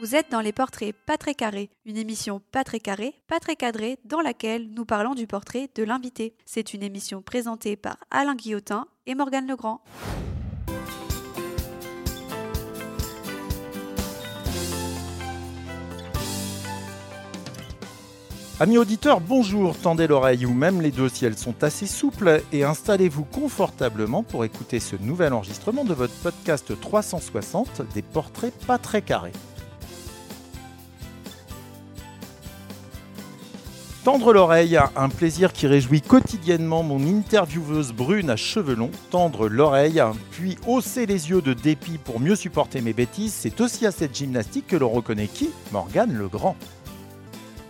Vous êtes dans les portraits pas très carrés, une émission pas très carrée, pas très cadrée, dans laquelle nous parlons du portrait de l'invité. C'est une émission présentée par Alain Guillotin et Morgane Legrand. Amis auditeurs, bonjour, tendez l'oreille ou même les deux si elles sont assez souples et installez-vous confortablement pour écouter ce nouvel enregistrement de votre podcast 360 des portraits pas très carrés. Tendre l'oreille, un plaisir qui réjouit quotidiennement mon intervieweuse brune à cheveux longs. Tendre l'oreille, puis hausser les yeux de dépit pour mieux supporter mes bêtises, c'est aussi à cette gymnastique que l'on reconnaît qui? Morgane le Grand.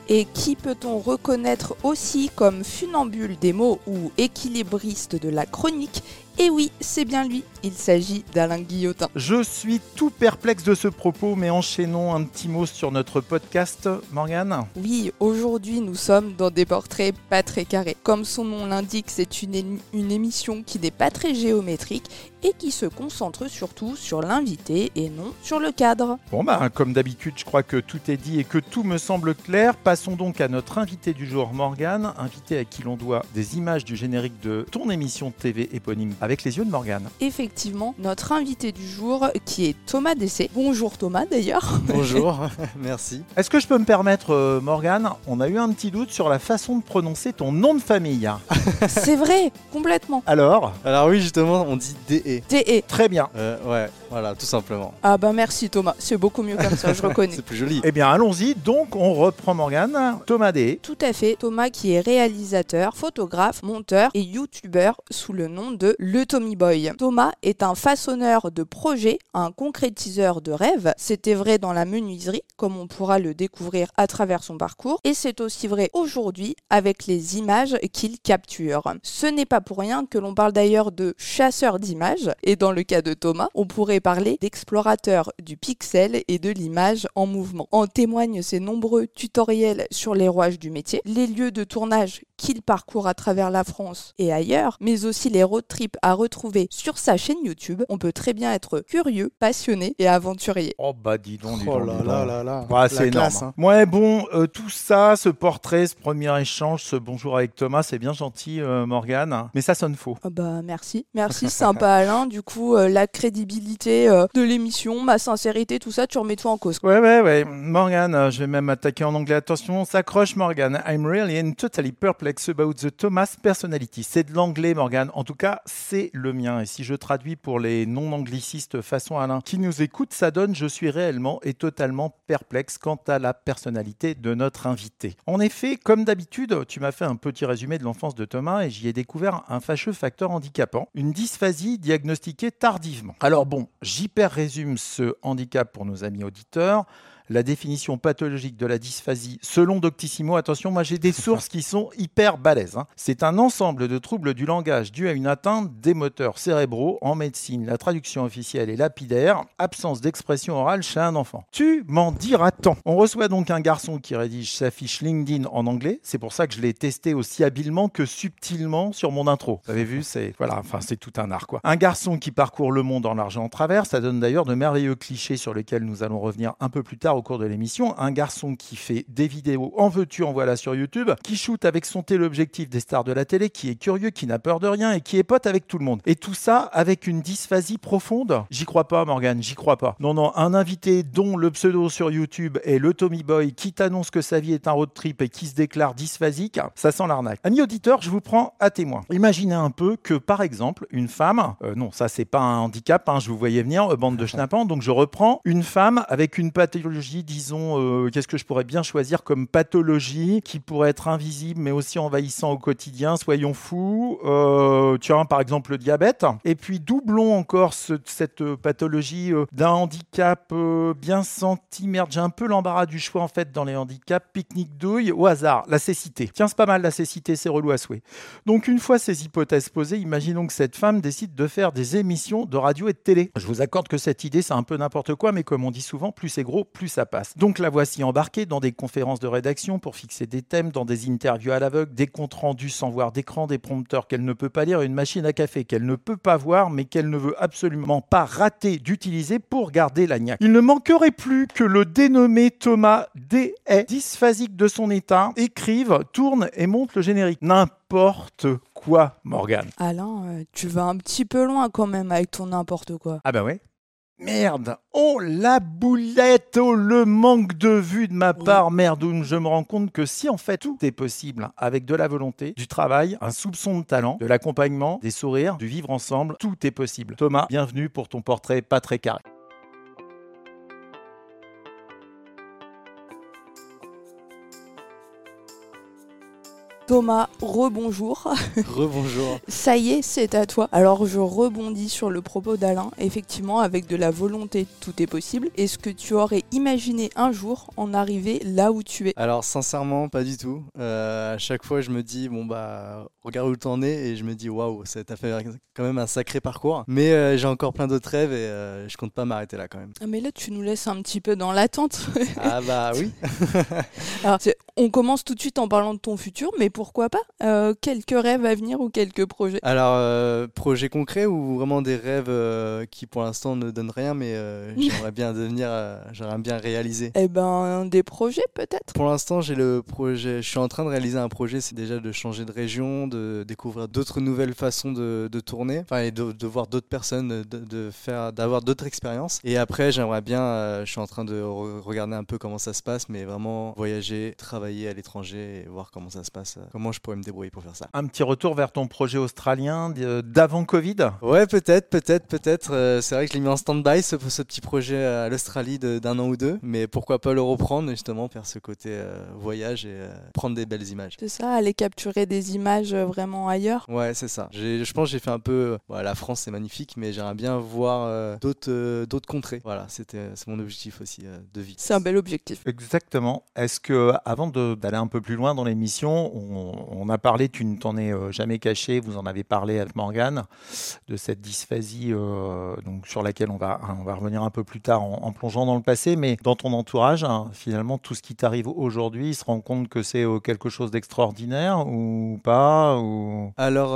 Et qui peut-on reconnaître aussi comme funambule des mots ou équilibriste de la chronique? Et oui, c'est bien lui, il s'agit d'Alain Guillotin. Je suis tout perplexe de ce propos, mais enchaînons un petit mot sur notre podcast, Morgane. Oui, aujourd'hui nous sommes dans des portraits pas très carrés. Comme son nom l'indique, c'est une, une émission qui n'est pas très géométrique et qui se concentre surtout sur l'invité et non sur le cadre. Bon bah, comme d'habitude, je crois que tout est dit et que tout me semble clair. Passons donc à notre invité du jour, Morgane, invité à qui l'on doit des images du générique de ton émission TV éponyme avec les yeux de Morgane. Effectivement, notre invité du jour qui est Thomas Dessé. Bonjour Thomas d'ailleurs. Bonjour, merci. Est-ce que je peux me permettre, euh, Morgane On a eu un petit doute sur la façon de prononcer ton nom de famille. C'est vrai, complètement. Alors Alors oui, justement, on dit DE. DE. Très bien. Euh, ouais, voilà, tout simplement. Ah bah merci Thomas, c'est beaucoup mieux comme ça, je reconnais. C'est plus joli. Eh bien, allons-y. Donc, on reprend Morgane. Thomas D. Tout à fait, Thomas qui est réalisateur, photographe, monteur et youtubeur sous le nom de Le Tommy Boy. Thomas est un façonneur de projets, un concrétiseur de rêves. C'était vrai dans la menuiserie, comme on pourra le découvrir à travers son parcours, et c'est aussi vrai aujourd'hui avec les images qu'il capture. Ce n'est pas pour rien que l'on parle d'ailleurs de chasseur d'images, et dans le cas de Thomas, on pourrait parler d'explorateur du pixel et de l'image en mouvement. En témoignent ses nombreux tutoriels sur les rouages du métier, les lieux de tournage qu'il parcourt à travers la France et ailleurs, mais aussi les road trips à retrouver sur sa chaîne YouTube. On peut très bien être curieux, passionné et aventurier. Oh bah dis donc, dis Oh donc, là dis là donc. là là. Ouais, La c'est classe, énorme. hein. Ouais, bon, euh, tout ça, ce portrait, ce premier échange, ce bonjour avec Thomas, c'est bien gentil, euh, Morgane, mais ça sonne faux. Ah bah merci, merci sympa Alain. Du coup, euh, la crédibilité euh, de l'émission, ma sincérité, tout ça, tu remets tout en cause. Ouais, ouais, ouais. Morgane, euh, je vais même attaquer en anglais. Attention, on s'accroche, Morgane. I'm really and totally perplexed about the Thomas personality. C'est de l'anglais, Morgane. En tout cas, c'est le mien. Et si je traduis pour les non-anglicistes façon Alain qui nous écoutent, ça donne je suis réellement et totalement perplexe quant à la personnalité de notre invité. En effet, comme d'habitude, tu m'as fait un petit résumé de l'enfance de Thomas et j'y ai découvert un fâcheux facteur handicapant, une dysphasie diagnostiquée tardivement. Alors bon, j'hyper résume ce handicap pour nos amis auditeurs. La définition pathologique de la dysphasie, selon Doctissimo, attention, moi j'ai des sources qui sont hyper balèzes. hein. C'est un ensemble de troubles du langage dû à une atteinte des moteurs cérébraux. En médecine, la traduction officielle est lapidaire, absence d'expression orale chez un enfant. Tu m'en diras tant. On reçoit donc un garçon qui rédige sa fiche LinkedIn en anglais. C'est pour ça que je l'ai testé aussi habilement que subtilement sur mon intro. Vous avez vu, c'est voilà, enfin c'est tout un art quoi. Un garçon qui parcourt le monde en large et en travers, ça donne d'ailleurs de merveilleux clichés sur lesquels nous allons revenir un peu plus tard au cours de l'émission. Un garçon qui fait des vidéos en veux-tu en voilà sur YouTube, qui shoot avec son téléobjectif des stars de la télé, qui est curieux, qui n'a peur de rien et qui est pote avec tout le monde. Et tout ça avec une dysphasie profonde. J'y crois pas, Morgane, j'y crois pas. Non, non, un invité dont le pseudo sur YouTube est le Tommy Boy qui t'annonce que sa vie est un road trip et qui se déclare dysphasique, ça sent l'arnaque. Amis auditeurs, je vous prends à témoin. Imaginez un peu que, par exemple, une femme, euh, non, ça c'est pas un handicap, hein, je vous voyais venir, euh, bande de schnappants, donc je reprends une femme avec une pathologie, disons, euh, qu'est-ce que je pourrais bien choisir comme pathologie qui pourrait être invisible mais aussi envahissant au quotidien, soyons fous, euh, vois, par exemple le diabète, et puis doublons encore ce- cette pathologie euh, d'un handicap euh, bien senti, merde, j'ai un peu l'embarras du choix en fait dans les handicaps, pique-nique douille, au hasard, la cécité. Tiens, c'est pas mal la cécité, c'est relou à souhait. Donc une fois ces hypothèses posées, imaginons que cette femme décide de faire des émissions de radio et de télé. Je vous accorde que cette idée, c'est un peu n'importe quoi, mais comme on dit souvent, plus c'est gros, plus ça passe. Donc la voici embarquée dans des conférences de rédaction pour fixer des thèmes, dans des interviews à l'aveugle, des comptes rendus sans voir d'écran, des prompteurs qu'elle ne peut pas lire, une machine à café qu'elle ne peut pas voir, mais qu'elle ne veut absolument pas rater d'utiliser pour garder la niaque. Il ne manquerait plus que le dénommé Thomas D. dysphasique de son état, écrive, tourne et monte le générique. N'importe quoi, Morgane. Alain, euh, tu vas un petit peu loin quand même avec ton n'importe quoi. Ah bah ouais. Merde Oh la boulette Oh le manque de vue de ma part Merde où je me rends compte que si en fait tout est possible avec de la volonté, du travail, un soupçon de talent, de l'accompagnement, des sourires, du vivre ensemble, tout est possible. Thomas, bienvenue pour ton portrait pas très carré. Thomas, rebonjour. Rebonjour. Ça y est, c'est à toi. Alors je rebondis sur le propos d'Alain. Effectivement, avec de la volonté, tout est possible. Est-ce que tu aurais imaginé un jour en arriver là où tu es? Alors sincèrement, pas du tout. Euh, à chaque fois, je me dis bon bah regarde où t'en es et je me dis waouh, ça t'a fait quand même un sacré parcours. Mais euh, j'ai encore plein d'autres rêves et euh, je compte pas m'arrêter là quand même. Ah, Mais là, tu nous laisses un petit peu dans l'attente. ah bah oui. Alors, c'est- on commence tout de suite en parlant de ton futur, mais pourquoi pas Euh, Quelques rêves à venir ou quelques projets? Alors euh, projet concret ou vraiment des rêves euh, qui pour l'instant ne donnent rien, mais j'aimerais bien devenir, j'aimerais bien réaliser. Eh ben, des projets peut-être? Pour l'instant, j'ai le projet. Je suis en train de réaliser un projet. C'est déjà de changer de région, de découvrir d'autres nouvelles façons de, de tourner, enfin et de, de voir d'autres personnes, de, de faire, d'avoir d'autres expériences. Et après, j'aimerais bien. je suis en train de re- regarder un peu comment ça se passe, mais vraiment voyager, travailler à l'étranger et voir comment ça se passe. euh, Comment je pourrais me débrouiller pour faire ça. Un petit retour vers ton projet australien d- d'avant Covid? Ouais, peut-être, peut-être, peut-être. Euh, c'est vrai que je l'ai mis en stand-by, ce, ce petit projet à l'Australie d'un an ou deux. Mais pourquoi pas le reprendre, justement, faire ce côté euh, voyage et euh, prendre des belles images. C'est ça, aller capturer des images euh, vraiment ailleurs Ouais, c'est ça. Je pense que j'ai fait un peu. bon, la France, c'est magnifique, mais j'aimerais bien voir euh, d'autres euh, d'autres contrées. Voilà, c'était c'est mon objectif aussi euh, de vie. C'est un bel objectif. Exactement. Est-ce que, avant de- d'aller un peu plus loin dans l'émission, on, a parlé, tu ne t'en es euh, jamais caché, vous en avez parlé avec Morgane, de cette dysphasie euh, donc, sur laquelle on va, on va revenir un peu plus tard en, plongeant dans le passé, mais dans ton entourage, hein, finalement, tout ce qui t'arrive aujourd'hui, il se rend compte que c'est euh, quelque chose d'extraordinaire ou pas ou... Alors,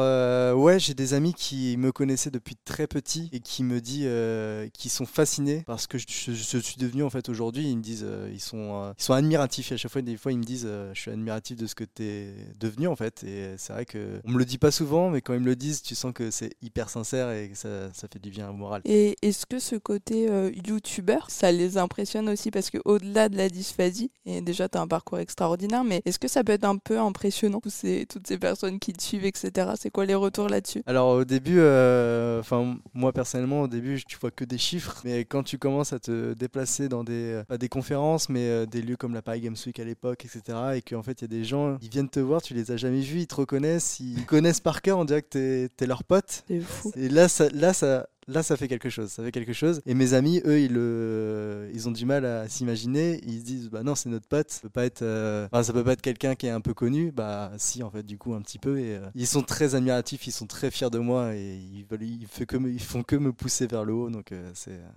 ouais, j'ai des amis qui me connaissaient depuis très petit et qui me disent, euh, qui sont fascinés parce que je, suis devenu en fait aujourd'hui. Ils me disent, ils sont, ils sont admiratifs. À chaque fois, des fois, ils me disent, euh, je suis admiratif de ce que tu es devenu en fait. Et c'est vrai que on me le dit pas souvent, mais quand ils me le disent, tu sens que c'est hyper sincère et que ça, ça fait du bien au moral. Et est-ce que ce côté euh, youtubeur, ça les impressionne aussi? Parce que au-delà de la dysphasie, et déjà tu as un parcours extraordinaire, mais est-ce que ça peut être un peu impressionnant, tous ces, toutes ces personnes qui te suivent, etc. C'est quoi les retours là-dessus? Alors au début, euh, enfin moi personnellement au début tu vois que des chiffres, mais quand tu commences à te déplacer dans des pas des conférences, mais des lieux comme la Paris Games Week à l'époque, etc. Et qu'en fait il y a des gens, ils viennent te voir, tu les as jamais vus, ils te reconnaissent, ils connaissent par cœur, on dirait que t'es es leur pote. C'est fou. Et là ça, là ça. Là, ça fait quelque chose, ça fait quelque chose. Et mes amis, eux, ils, le... ils ont du mal à s'imaginer. Ils se disent, bah non, c'est notre pote. Ça peut pas être, euh, enfin, ça peut pas être quelqu'un qui est un peu connu. Bah si, en fait, du coup, un petit peu. Et euh, ils sont très admiratifs, ils sont très fiers de moi et ils veulent, ils, font que me, ils font que me pousser vers le haut. Donc euh, c'est, euh,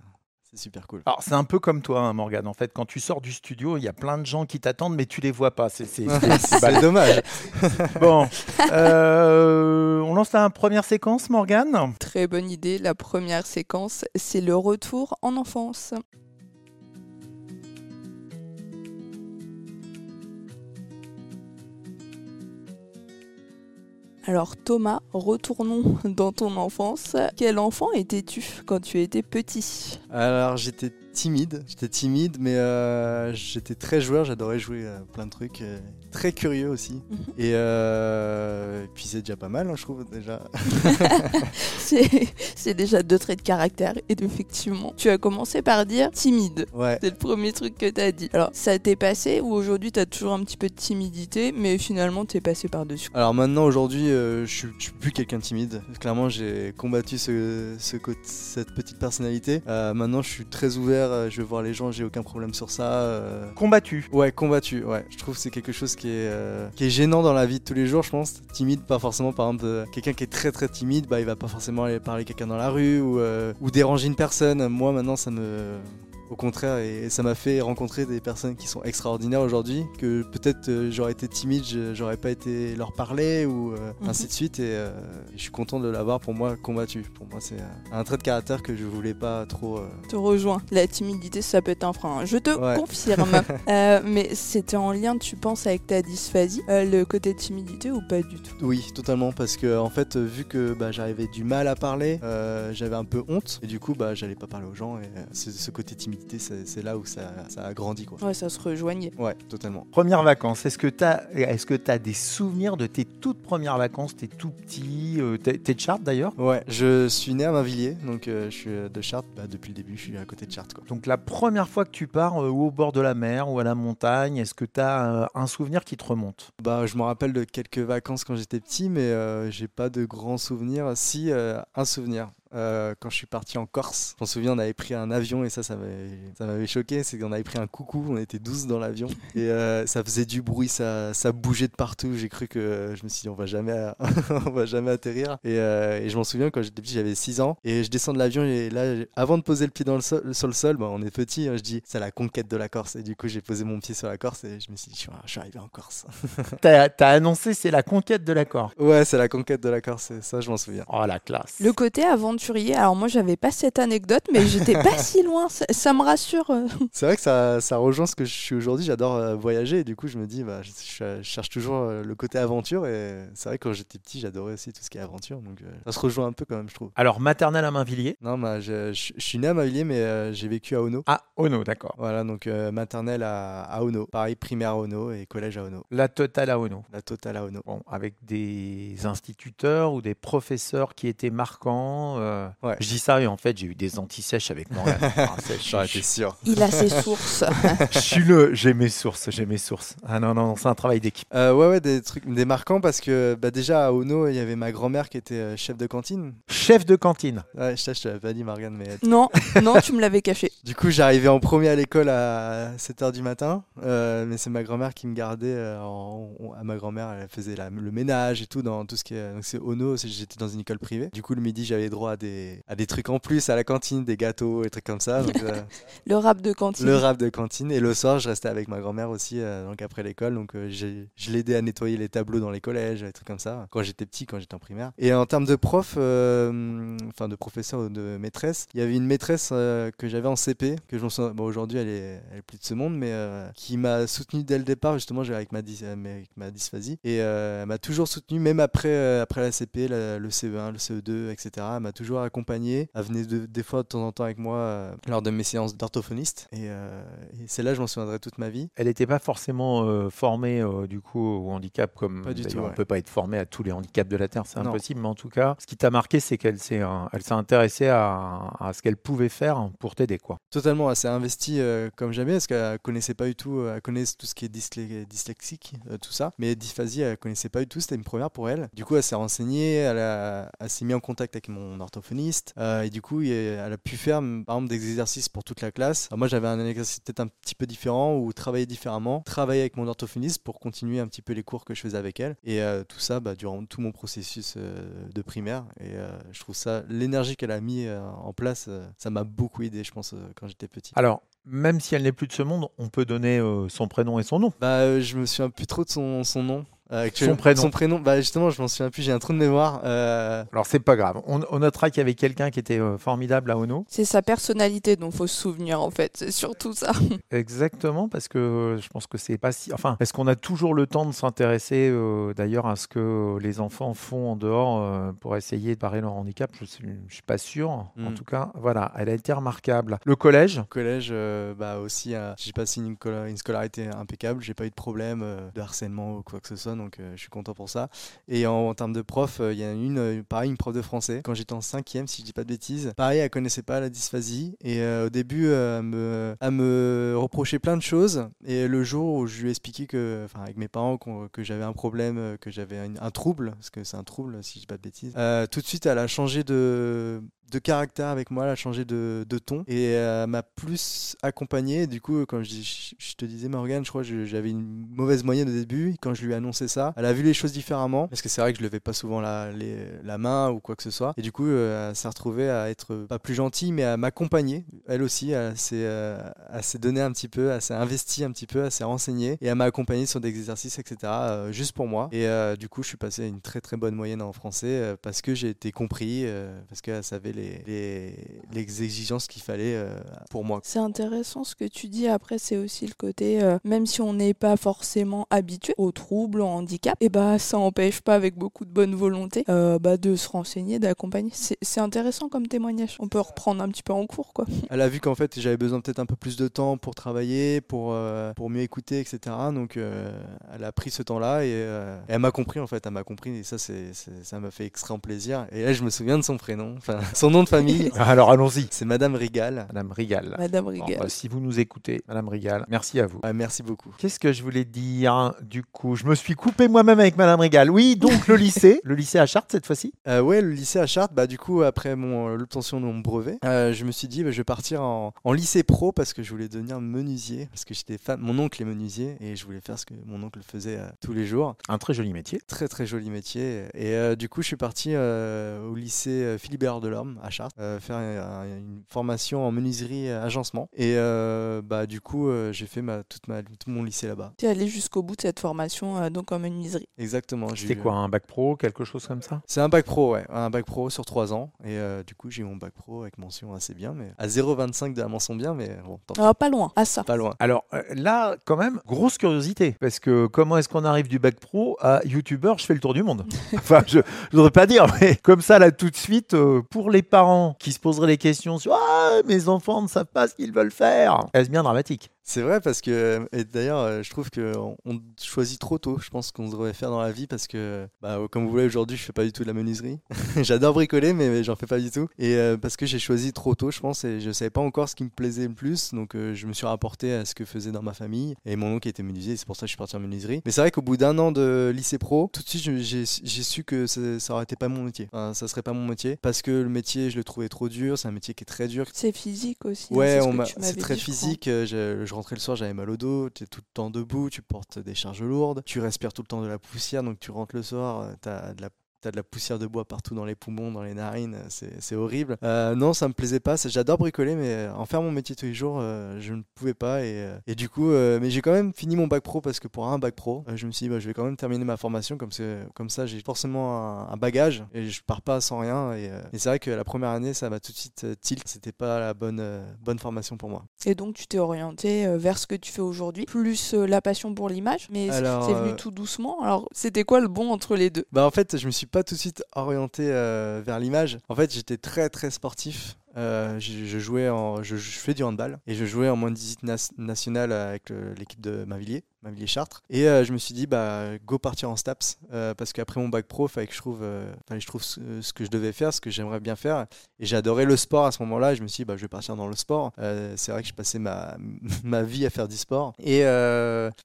c'est super cool. Alors, c'est un peu comme toi, hein, Morgane. En fait, quand tu sors du studio, il y a plein de gens qui t'attendent, mais tu les vois pas. C'est c'est- c'est- c'est c'est dommage. Bon, euh, on lance la première séquence, Morgane? Très bonne idée. La première séquence, c'est le retour en enfance. Alors Thomas, retournons dans ton enfance. Quel enfant étais-tu quand tu étais petit? Alors j'étais timide, j'étais timide, mais euh, j'étais très joueur, j'adorais jouer à plein de trucs, euh, très curieux aussi. Mhm. Et euh, puis c'est déjà pas mal, hein, je trouve déjà. C'est déjà deux traits de caractère. Et effectivement, tu as commencé par dire timide. Ouais. C'est le premier truc que t'as dit. Alors, ça t'est passé ou aujourd'hui t'as toujours un petit peu de timidité, mais finalement t'es passé par-dessus Alors maintenant, aujourd'hui, euh, je, suis, plus quelqu'un de timide. Clairement, j'ai combattu ce, ce cette petite personnalité. Euh, maintenant, je suis très ouvert, euh, je veux voir les gens, j'ai aucun problème sur ça. euh. Combattu. Ouais, combattu, ouais. Je trouve que c'est quelque chose qui est, euh, qui est gênant dans la vie de tous les jours, je pense. Timide, pas forcément, par exemple, quelqu'un qui est très très timide, bah, il va pas forcément aller parler à quelqu'un dans la rue ou, euh, ou déranger une personne. Moi, maintenant, ça me. Au contraire, et, ça m'a fait rencontrer des personnes qui sont extraordinaires aujourd'hui, que peut-être euh, j'aurais été timide, j'aurais pas été leur parler ou euh, Mhm. ainsi de suite. Et euh, je suis content de l'avoir pour moi combattu. Pour moi, c'est un trait de caractère que je voulais pas trop. te rejoins. La timidité, ça peut être un frein. Je te Ouais. confirme. Mais c'était en lien, tu penses, avec ta dysphasie, le côté timidité ou pas du tout? Oui, totalement, parce que en fait, vu que bah, j'avais du mal à parler, j'avais un peu honte, et du coup, bah, j'allais pas parler aux gens, et euh, ce, ce côté timidité, c'est c'est là où ça, ça a grandi, quoi. Ouais, ça se rejoignait. Ouais, totalement. Premières vacances, est-ce que tu as, est-ce que as des souvenirs de tes toutes premières vacances T'es tout petit, euh, t'es de Chartres d'ailleurs? Ouais, je suis né à Mainvilliers, donc euh, je suis euh, de Chartres, bah, depuis le début, je suis à côté de Chartres, quoi. Donc la première fois que tu pars euh, ou au bord de la mer ou à la montagne, est-ce que tu as un souvenir qui te remonte? Bah, je me rappelle de quelques vacances quand j'étais petit, mais euh, j'ai pas de grands souvenirs. Si, euh, un souvenir. Euh, quand je suis parti en Corse, je m'en souviens, on avait pris un avion et ça, ça m'avait ça m'avait choqué. C'est qu'on avait pris un coucou, on était 12 dans l'avion et euh, ça faisait du bruit, ça, ça bougeait de partout. J'ai cru que je me suis dit, on va jamais, on va jamais atterrir. Et, euh, et je m'en souviens, quand j'étais petit, j'avais 6 ans et je descends de l'avion et là, avant de poser le pied dans le sol, sur le sol, bah, on est petit, hein, je dis, c'est la conquête de la Corse. Et du coup, j'ai posé mon pied sur la Corse et je me suis dit, je suis, arrivé en Corse. T'as as annoncé c'est la conquête de l'accord. Ouais, c'est la conquête de la Corse, ça je m'en souviens. Oh la classe. Le côté aventurier, alors moi j'avais pas cette anecdote, mais j'étais pas si loin, ça, ça me rassure. C'est vrai que ça, ça rejoint ce que je suis aujourd'hui, j'adore euh, voyager et du coup je me dis, bah, je, je- je cherche toujours euh, le côté aventure et c'est vrai que quand j'étais petit j'adorais aussi tout ce qui est aventure, donc euh, ça se rejoint un peu quand même je trouve. Alors maternelle à Mainvilliers? Non, bah, je, je- je suis né à Mavilliers mais euh, j'ai vécu à Ono. Ah, Ono, d'accord. Voilà, donc euh, maternelle à, à Ono, pareil primaire à Ono et collège à Ono, La totale à Ono. la totale à Ono. Bon, avec des instituteurs ou des professeurs qui étaient marquants. Euh, Ouais. Je dis ça et en fait j'ai eu des antisèches avec Morgane. Ah, sûr. Il a ses sources. Je suis le, j'ai mes sources, j'ai mes sources. Ah non, non, c'est un travail d'équipe. Euh, ouais, ouais, des trucs des marquants parce que bah, déjà à Ono il y avait ma grand-mère qui était euh, chef de cantine. Chef de cantine. Ouais, je, je te l'avais pas dit Morgane, mais non, non, tu me l'avais caché. Du coup, j'arrivais en premier à l'école à 7h du matin, euh, mais c'est ma grand-mère qui me gardait. euh, en- en- à ma grand-mère, elle faisait la- le ménage et tout dans tout ce qui est. Donc c'est Ono, c'est- j'étais dans une école privée. Du coup, le midi, j'avais droit à des, à des trucs en plus à la cantine, des gâteaux et trucs comme ça. Donc, euh, Le rap de cantine. le rap de cantine. Et le soir, je restais avec ma grand-mère aussi, euh, donc après l'école. Donc euh, j'ai- je l'aidais à nettoyer les tableaux dans les collèges, des trucs comme ça, quand j'étais petit, quand j'étais en primaire. Et en termes de prof, enfin de professeur ou de maîtresse, il y avait une maîtresse que j'avais en CP, que je me souviens, bon, aujourd'hui elle est, elle est plus de ce monde, mais qui m'a soutenu dès le départ, justement, avec ma, avec ma dysphasie. Et elle m'a toujours soutenu, même après, après la CP, la- le CE1, le CE2, etc. Elle m'a toujours accompagné. Elle venait de- des fois de temps en temps avec moi euh, lors de mes séances d'orthophoniste. Et, euh, et c'est là je m'en souviendrai toute ma vie. Elle n'était pas forcément euh, formée du coup au handicap comme Pas du on ouais. peut pas être formé à tous les handicaps de la terre, c'est impossible. Mais en tout cas, ce qui t'a marqué, c'est qu'elle s'est, elle s'est intéressée à, à ce qu'elle pouvait faire pour t'aider quoi. Totalement, elle s'est investie comme jamais parce qu'elle connaissait pas du tout, elle connaît tout ce qui est dyslé- dyslexique, tout ça. Mais dysphasie, elle connaissait pas du tout, c'était une première pour elle. Du coup, elle s'est renseignée, elle, a- elle s'est mise en contact avec mon orthophoniste euh, et du coup, elle a pu faire par exemple des exercices pour toute la classe. Alors moi, j'avais un exercice peut-être un petit peu différent ou travailler différemment, travailler avec mon orthophoniste pour continuer un petit peu les cours que je faisais avec elle. Et euh, tout ça bah, durant tout mon processus euh, de primaire. Et je trouve ça, l'énergie qu'elle a mis en place, ça m'a beaucoup aidé, je pense, quand j'étais petit. Alors, même si elle n'est plus de ce monde, on peut donner son prénom et son nom. Bah, je me souviens plus trop de son, son nom. Euh, Son prénom. Son prénom, bah justement, je m'en souviens plus, j'ai un trou de mémoire. Euh, Alors c'est pas grave. On, on notera qu'il y avait quelqu'un qui était euh, formidable à Ono. C'est sa personnalité dont faut se souvenir en fait, c'est surtout ça. Exactement, parce que euh, je pense que c'est pas si. Enfin, est-ce qu'on a toujours le temps de s'intéresser euh, d'ailleurs à ce que les enfants font en dehors euh, pour essayer de parer leur handicap? Je suis, je suis pas sûr. En Mm. tout cas, voilà, elle a été remarquable. Le collège, au collège, euh, bah aussi, euh, j'ai passé une, une scolarité impeccable, j'ai pas eu de problème euh, de harcèlement ou quoi que ce soit, donc euh, je suis content pour ça. Et en, termes de prof, euh, il y a une, euh, pareil, une prof de français, quand j'étais en cinquième, si je dis pas de bêtises, pareil, elle connaissait pas la dysphasie, et au début, elle, me, reprochait plein de choses, et le jour où je lui ai expliqué que, enfin, avec mes parents, que j'avais un problème, que j'avais un, un trouble, parce que c'est un trouble, si je dis pas de bêtises, tout de suite, elle a changé de de caractère avec moi, elle a changé de, ton et elle m'a plus accompagné. Du coup, quand je, je te disais, Morgane, je crois que j'avais une mauvaise moyenne au début. Quand je lui ai annoncé ça, elle a vu les choses différemment parce que c'est vrai que je levais pas souvent la, main ou quoi que ce soit. Et du coup, elle s'est retrouvée à être pas plus gentille, mais à m'accompagner. Elle aussi, elle s'est donné un petit peu, elle s'est investie un petit peu, elle s'est renseignée et elle m'a accompagné sur des exercices, etc. juste pour moi. Et du coup, je suis passé à une très très bonne moyenne en français parce que j'ai été compris, parce qu'elle savait les, les, les exigences qu'il fallait pour moi. C'est intéressant ce que tu dis. Après, c'est aussi le côté, même si on n'est pas forcément habitué aux troubles, au handicap, et bah ça n'empêche pas avec beaucoup de bonne volonté bah, de se renseigner, d'accompagner. C'est intéressant comme témoignage. On peut reprendre un petit peu en cours, quoi. Elle a vu qu'en fait j'avais besoin peut-être un peu plus de temps pour travailler, pour, pour mieux écouter, etc. Donc elle a pris ce temps-là et, elle m'a compris en fait. Elle m'a compris et ça, c'est ça m'a fait extrêmement plaisir. Et là, je me souviens de son prénom, enfin son nom de famille. Alors allons-y. C'est Madame Rigal. Madame Rigal. Madame Rigal. Bah, si vous nous écoutez, Madame Rigal, merci à vous. merci beaucoup. Qu'est-ce que je voulais dire Du coup, je me suis coupé moi-même avec Madame Rigal. Oui, donc le lycée, le lycée à Chartres cette fois-ci? Euh, ouais, le lycée à Chartres. Bah du coup, après mon euh, l'obtention de mon brevet, euh, je me suis dit, bah, je vais partir en, en, lycée pro parce que je voulais devenir menuisier parce que j'étais fan. Mon oncle est menuisier et je voulais faire ce que mon oncle faisait tous les jours. Un très joli métier. Très très joli métier. Et du coup, je suis parti au lycée Philibert Delorme à Chartres faire une formation en menuiserie agencement. Et bah du coup, j'ai fait ma, toute ma, tout mon lycée là-bas. Tu es allé jusqu'au bout de cette formation donc en menuiserie. Exactement. C'était quoi, un bac pro, quelque chose comme ça? C'est un bac pro, ouais, un bac pro sur 3 ans. Et du coup, j'ai eu mon bac pro avec mention assez bien, mais à 0,25 de la mention bien, mais bon. Pas loin, à ça. Pas loin. Alors là, quand même, grosse curiosité, parce que comment est-ce qu'on arrive du bac pro à youtubeur? Je fais le tour du monde. enfin, je ne voudrais pas dire, mais comme ça, là, tout de suite, pour les parents qui se poseraient les questions sur ah, mes enfants ne savent pas ce qu'ils veulent faire, est-ce bien dramatique? C'est vrai parce que, et d'ailleurs, je trouve qu'on choisit trop tôt. Je pense qu'on devrait faire dans la vie parce que, bah, comme vous voyez, aujourd'hui, je fais pas du tout de la menuiserie. J'adore bricoler, mais j'en fais pas du tout. Et parce que j'ai choisi trop tôt, je pense, et je savais pas encore ce qui me plaisait le plus. Donc, je me suis rapporté à ce que faisait dans ma famille. Et mon oncle était menuisier, c'est pour ça que je suis parti en menuiserie. Mais c'est vrai qu'au bout d'un an de lycée pro, tout de suite, j'ai su que ça, ça aurait été pas mon métier. Enfin, ça serait pas mon métier parce que le métier, je le trouvais trop dur. C'est un métier qui est très dur. C'est physique aussi. Ouais, c'est très physique. Je, je rentrais le soir, j'avais mal au dos, tu es tout le temps debout, tu portes des charges lourdes, tu respires tout le temps de la poussière, donc tu rentres le soir, tu as de la T'as de la poussière de bois partout dans les poumons, dans les narines, c'est horrible. Euh, non, ça me plaisait pas. J'adore bricoler, mais euh, en faire mon métier tous les jours, euh, je ne pouvais pas. Et, et du coup, mais j'ai quand même fini mon bac pro parce que pour un bac pro, je me suis dit, bah, je vais quand même terminer ma formation comme, comme ça, j'ai forcément un, bagage et je pars pas sans rien. Et, c'est vrai que la première année, ça m'a tout de suite tilt. C'était pas la bonne, bonne formation pour moi. Et donc, tu t'es orienté vers ce que tu fais aujourd'hui, plus la passion pour l'image, mais c'est venu tout doucement. Alors, c'était quoi le bon entre les deux? Bah, en fait, je me suis pas tout de suite orienté vers l'image. En fait, j'étais très très sportif. Euh, je, jouais en, je, fais du handball et je jouais en moins de 18 national avec l'équipe de Mavilliers. Chartres. Et euh, je me suis dit, bah, go partir en STAPS, euh, parce qu'après mon bac pro, fallait que je trouve, euh, je trouve ce, que je devais faire, ce que j'aimerais bien faire. Et adoré le sport à ce moment-là. Je me suis dit, bah, je vais partir dans le sport. c'est vrai que je passais ma, ma vie à faire du sport. Et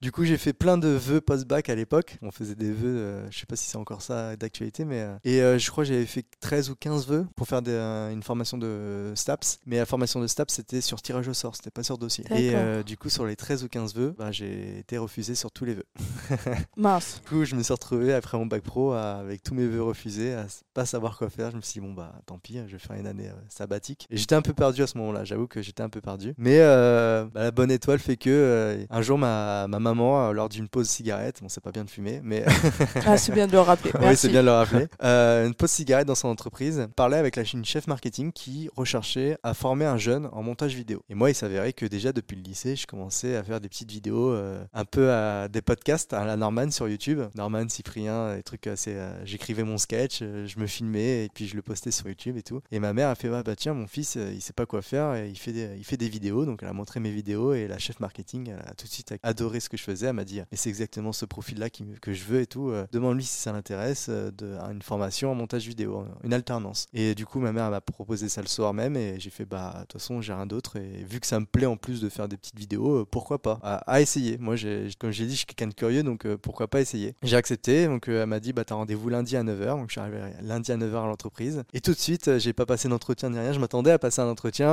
du coup, j'ai fait plein de vœux post-bac à l'époque. On faisait des vœux, je sais pas si c'est encore ça d'actualité, mais. et je crois que j'avais fait 13 ou 15 vœux pour faire une formation de STAPS. Mais la formation de STAPS, c'était sur tirage au sort, c'était pas sur dossier. Et du coup, sur les 13 ou 15 vœux, bah, j'ai été refusé sur tous les vœux. Mince. Du coup, je me suis retrouvé après mon bac pro avec tous mes vœux refusés, à pas savoir quoi faire. Je me suis dit, bon, bah tant pis, je vais faire une année euh, sabbatique. Et j'étais un peu perdu à ce moment-là, j'avoue que j'étais un peu perdu. Mais euh, bah, la bonne étoile fait que euh, un jour, ma, ma maman, lors d'une pause cigarette, bon, c'est pas bien de fumer, mais. ah, c'est bien de le rappeler. oui, c'est bien de le rappeler. une pause cigarette dans son entreprise, parlait avec la, une chef marketing qui recherchait à former un jeune en montage vidéo. Et moi, il s'avérait que déjà depuis le lycée, je commençais à faire des petites vidéos un peu à des podcasts à la Norman sur YouTube. Norman, Cyprien, des trucs assez. Euh, j'écrivais mon sketch, euh, je me filmais et puis je le postais sur YouTube et tout. Et ma mère a fait bah, tiens, mon fils, euh, il sait pas quoi faire et il fait, des, il fait des vidéos. Donc elle a montré mes vidéos et la chef marketing elle a tout de suite adoré ce que je faisais. Elle m'a dit mais c'est exactement ce profil-là que je veux et tout. Demande-lui si ça l'intéresse une formation en montage vidéo, une alternance. Et du coup, ma mère m'a proposé ça le soir, même et j'ai fait bah de toute façon j'ai rien d'autre et vu que ça me plaît en plus de faire des petites vidéos, pourquoi pas? À, essayer. Moi, j'ai, comme j'ai dit, je suis quelqu'un de curieux donc euh, pourquoi pas essayer. J'ai accepté donc elle m'a dit bah t'as rendez-vous lundi à 9h donc je suis arrivé lundi à 9h à l'entreprise et tout de suite j'ai pas passé d'entretien ni rien. Je m'attendais à passer un entretien.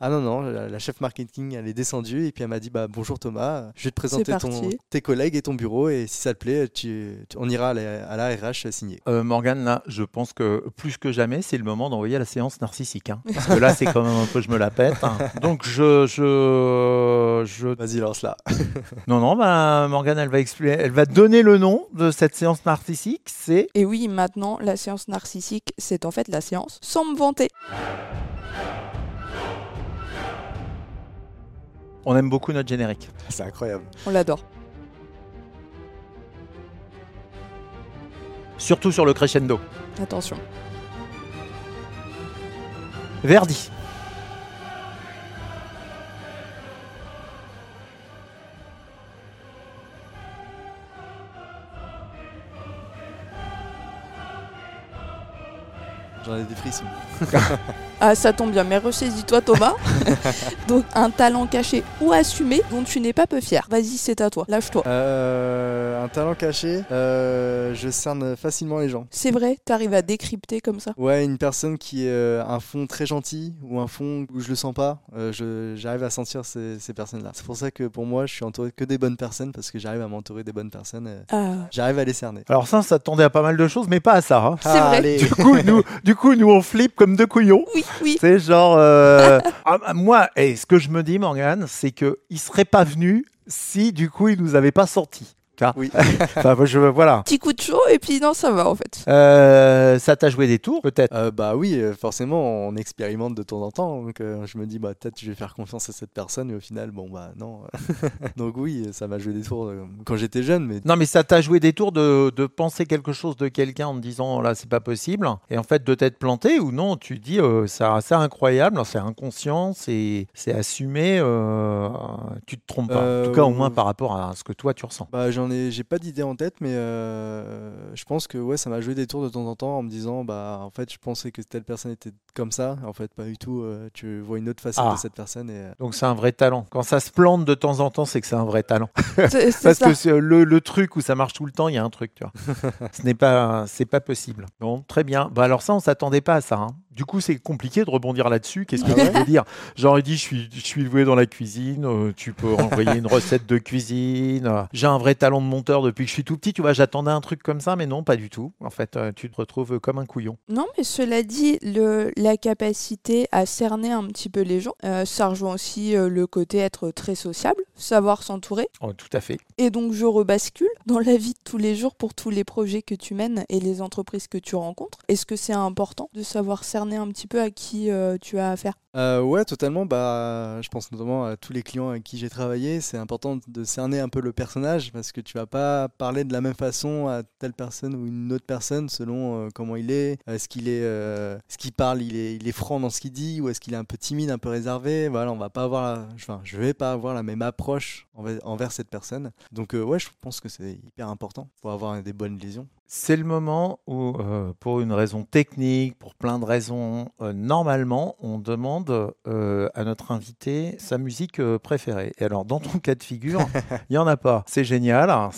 ah non non, la, chef marketing elle est descendue et puis elle m'a dit bah bonjour Thomas, je vais te présenter ton, tes collègues et ton bureau et si ça te plaît, tu, on ira à la, à la RH signer. Morgane, là, je pense que plus que jamais, c'est le moment d'envoyer la séance narcissique. Hein. parce que là, c'est quand même un peu je me la pète. Hein. Donc, je. je, je... Vas-y, lance-la. non, non, bah, Morgane, elle va, expliquer, elle va donner le nom de cette séance narcissique. C'est. Et oui, maintenant, la séance narcissique, c'est en fait la séance sans me vanter. On aime beaucoup notre générique. C'est incroyable. On l'adore. Surtout sur le crescendo. Attention. Verdi. J'en ai des frissons. Ah, ça tombe bien, mais ressaisis-toi, Thomas. Donc, un talent caché ou assumé dont tu n'es pas peu fier. Vas-y, c'est à toi, lâche-toi. Euh, un talent caché, euh, je cerne facilement les gens. C'est vrai, t'arrives à décrypter comme ça? Ouais, une personne qui a euh, un fond très gentil ou un fond où je le sens pas, j'arrive à sentir ces, personnes-là. C'est pour ça que pour moi, je suis entouré que des bonnes personnes parce que j'arrive à m'entourer des bonnes personnes. Ah. J'arrive à les cerner. Alors, ça, ça tendait à pas mal de choses, mais pas à ça. Hein. C'est vrai. Du coup, nous, du coup, nous, on flippe comme deux couillons. Oui. Oui. C'est genre. Euh, ah, moi, et ce que je me dis, Morgane, c'est qu'il ne serait pas venu si, du coup, il nous avait pas sorti. Oui. enfin, je, voilà. Petit coup de chaud et puis non, ça va en fait. Euh, ça t'a joué des tours peut-être? Euh, Bah oui, euh, forcément, on expérimente de temps en temps. Donc je me dis, bah peut-être je vais faire confiance à cette personne, mais au final, bon bah non. donc oui, ça m'a joué des tours quand j'étais jeune. Mais... Non, mais ça t'a joué des tours de, de, penser quelque chose de quelqu'un en te disant, là, c'est pas possible. Et en fait, de t'être planté ou non, tu dis, c'est incroyable, c'est inconscient, c'est assumé, tu te trompes pas. en tout cas, au moins par rapport à ce que toi tu ressens. Bah, j'ai pas d'idée en tête, mais euh, je pense que ouais, ça m'a joué des tours de temps en temps en me disant, bah en fait, je pensais que telle personne était comme ça, en fait, pas du tout. Euh, tu vois une autre facette de ah. cette personne. Et, euh, Donc c'est un vrai talent. Quand ça se plante de temps en temps, c'est que c'est un vrai talent. Parce que le, le, truc où ça marche tout le temps, il y a un truc, tu vois. Ce n'est pas, c'est pas possible. Bon, très bien. Bah alors ça, on s'attendait pas à ça. Hein. Du coup, c'est compliqué de rebondir là-dessus. Qu'est-ce que tu veux dire Genre, il dit, je suis, je suis doué dans la cuisine. tu peux envoyer une recette de cuisine. J'ai un vrai talent de monteur depuis que je suis tout petit. Tu vois, j'attendais un truc comme ça, mais non, pas du tout. En fait, euh, tu te retrouves comme un couillon. Non, mais cela dit, le, la capacité à cerner un petit peu les gens, euh, ça rejoint aussi euh, le côté être très sociable, savoir s'entourer. Oh, tout à fait. Et donc, je rebascule dans la vie de tous les jours pour tous les projets que tu mènes et les entreprises que tu rencontres. Est-ce que c'est important de savoir cerner un petit peu à qui tu as affaire euh, ouais, totalement. Bah, je pense notamment à tous les clients avec qui j'ai travaillé. C'est important de cerner un peu le personnage parce que tu vas pas parler de la même façon à telle personne ou une autre personne selon euh, comment il est. Est-ce qu'il est, euh, ce qu'il parle, il est, il est franc dans ce qu'il dit ou est-ce qu'il est un peu timide, un peu réservé? Voilà, on va pas avoir, je vais pas avoir la même approche envers, cette personne. Donc ouais, je pense que c'est hyper important pour avoir des bonnes lésions. C'est le moment où, pour une raison technique, pour plein de raisons, normalement, on demande euh, à notre invité sa musique euh, préférée. Et alors, dans ton cas de figure, il n'y en a pas. C'est génial, hein,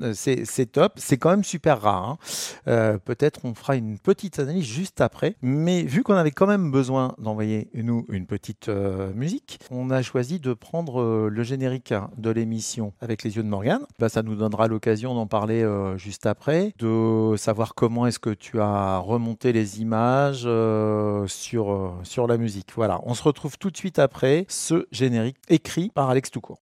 euh, c'est top, c'est quand même super rare. Hein. Peut-être on fera une petite analyse juste après. Mais vu qu'on avait quand même besoin d'envoyer nous une petite musique, on a choisi de prendre le générique de l'émission avec les yeux de Morgane. Bah, ça nous donnera l'occasion d'en parler juste après, de savoir comment est-ce que tu as remonté les images sur, sur la musique. Voilà on se retrouve tout de suite après ce générique écrit par Alex Toucourt.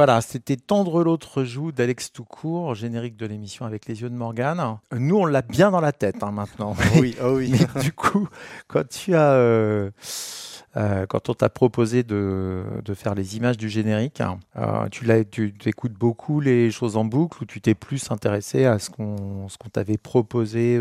Voilà, c'était Tendre l'autre joue d'Alex Toucourt, générique de l'émission avec les yeux de Morgane. Nous, on l'a bien dans la tête hein, maintenant. oui, oh oui. Mais du coup, quand tu as. euh, euh, quand on t'a proposé de, de faire les images du générique, euh, tu, écoutes beaucoup les choses en boucle ou tu t'es plus intéressé à ce qu'on ce qu'on t'avait proposé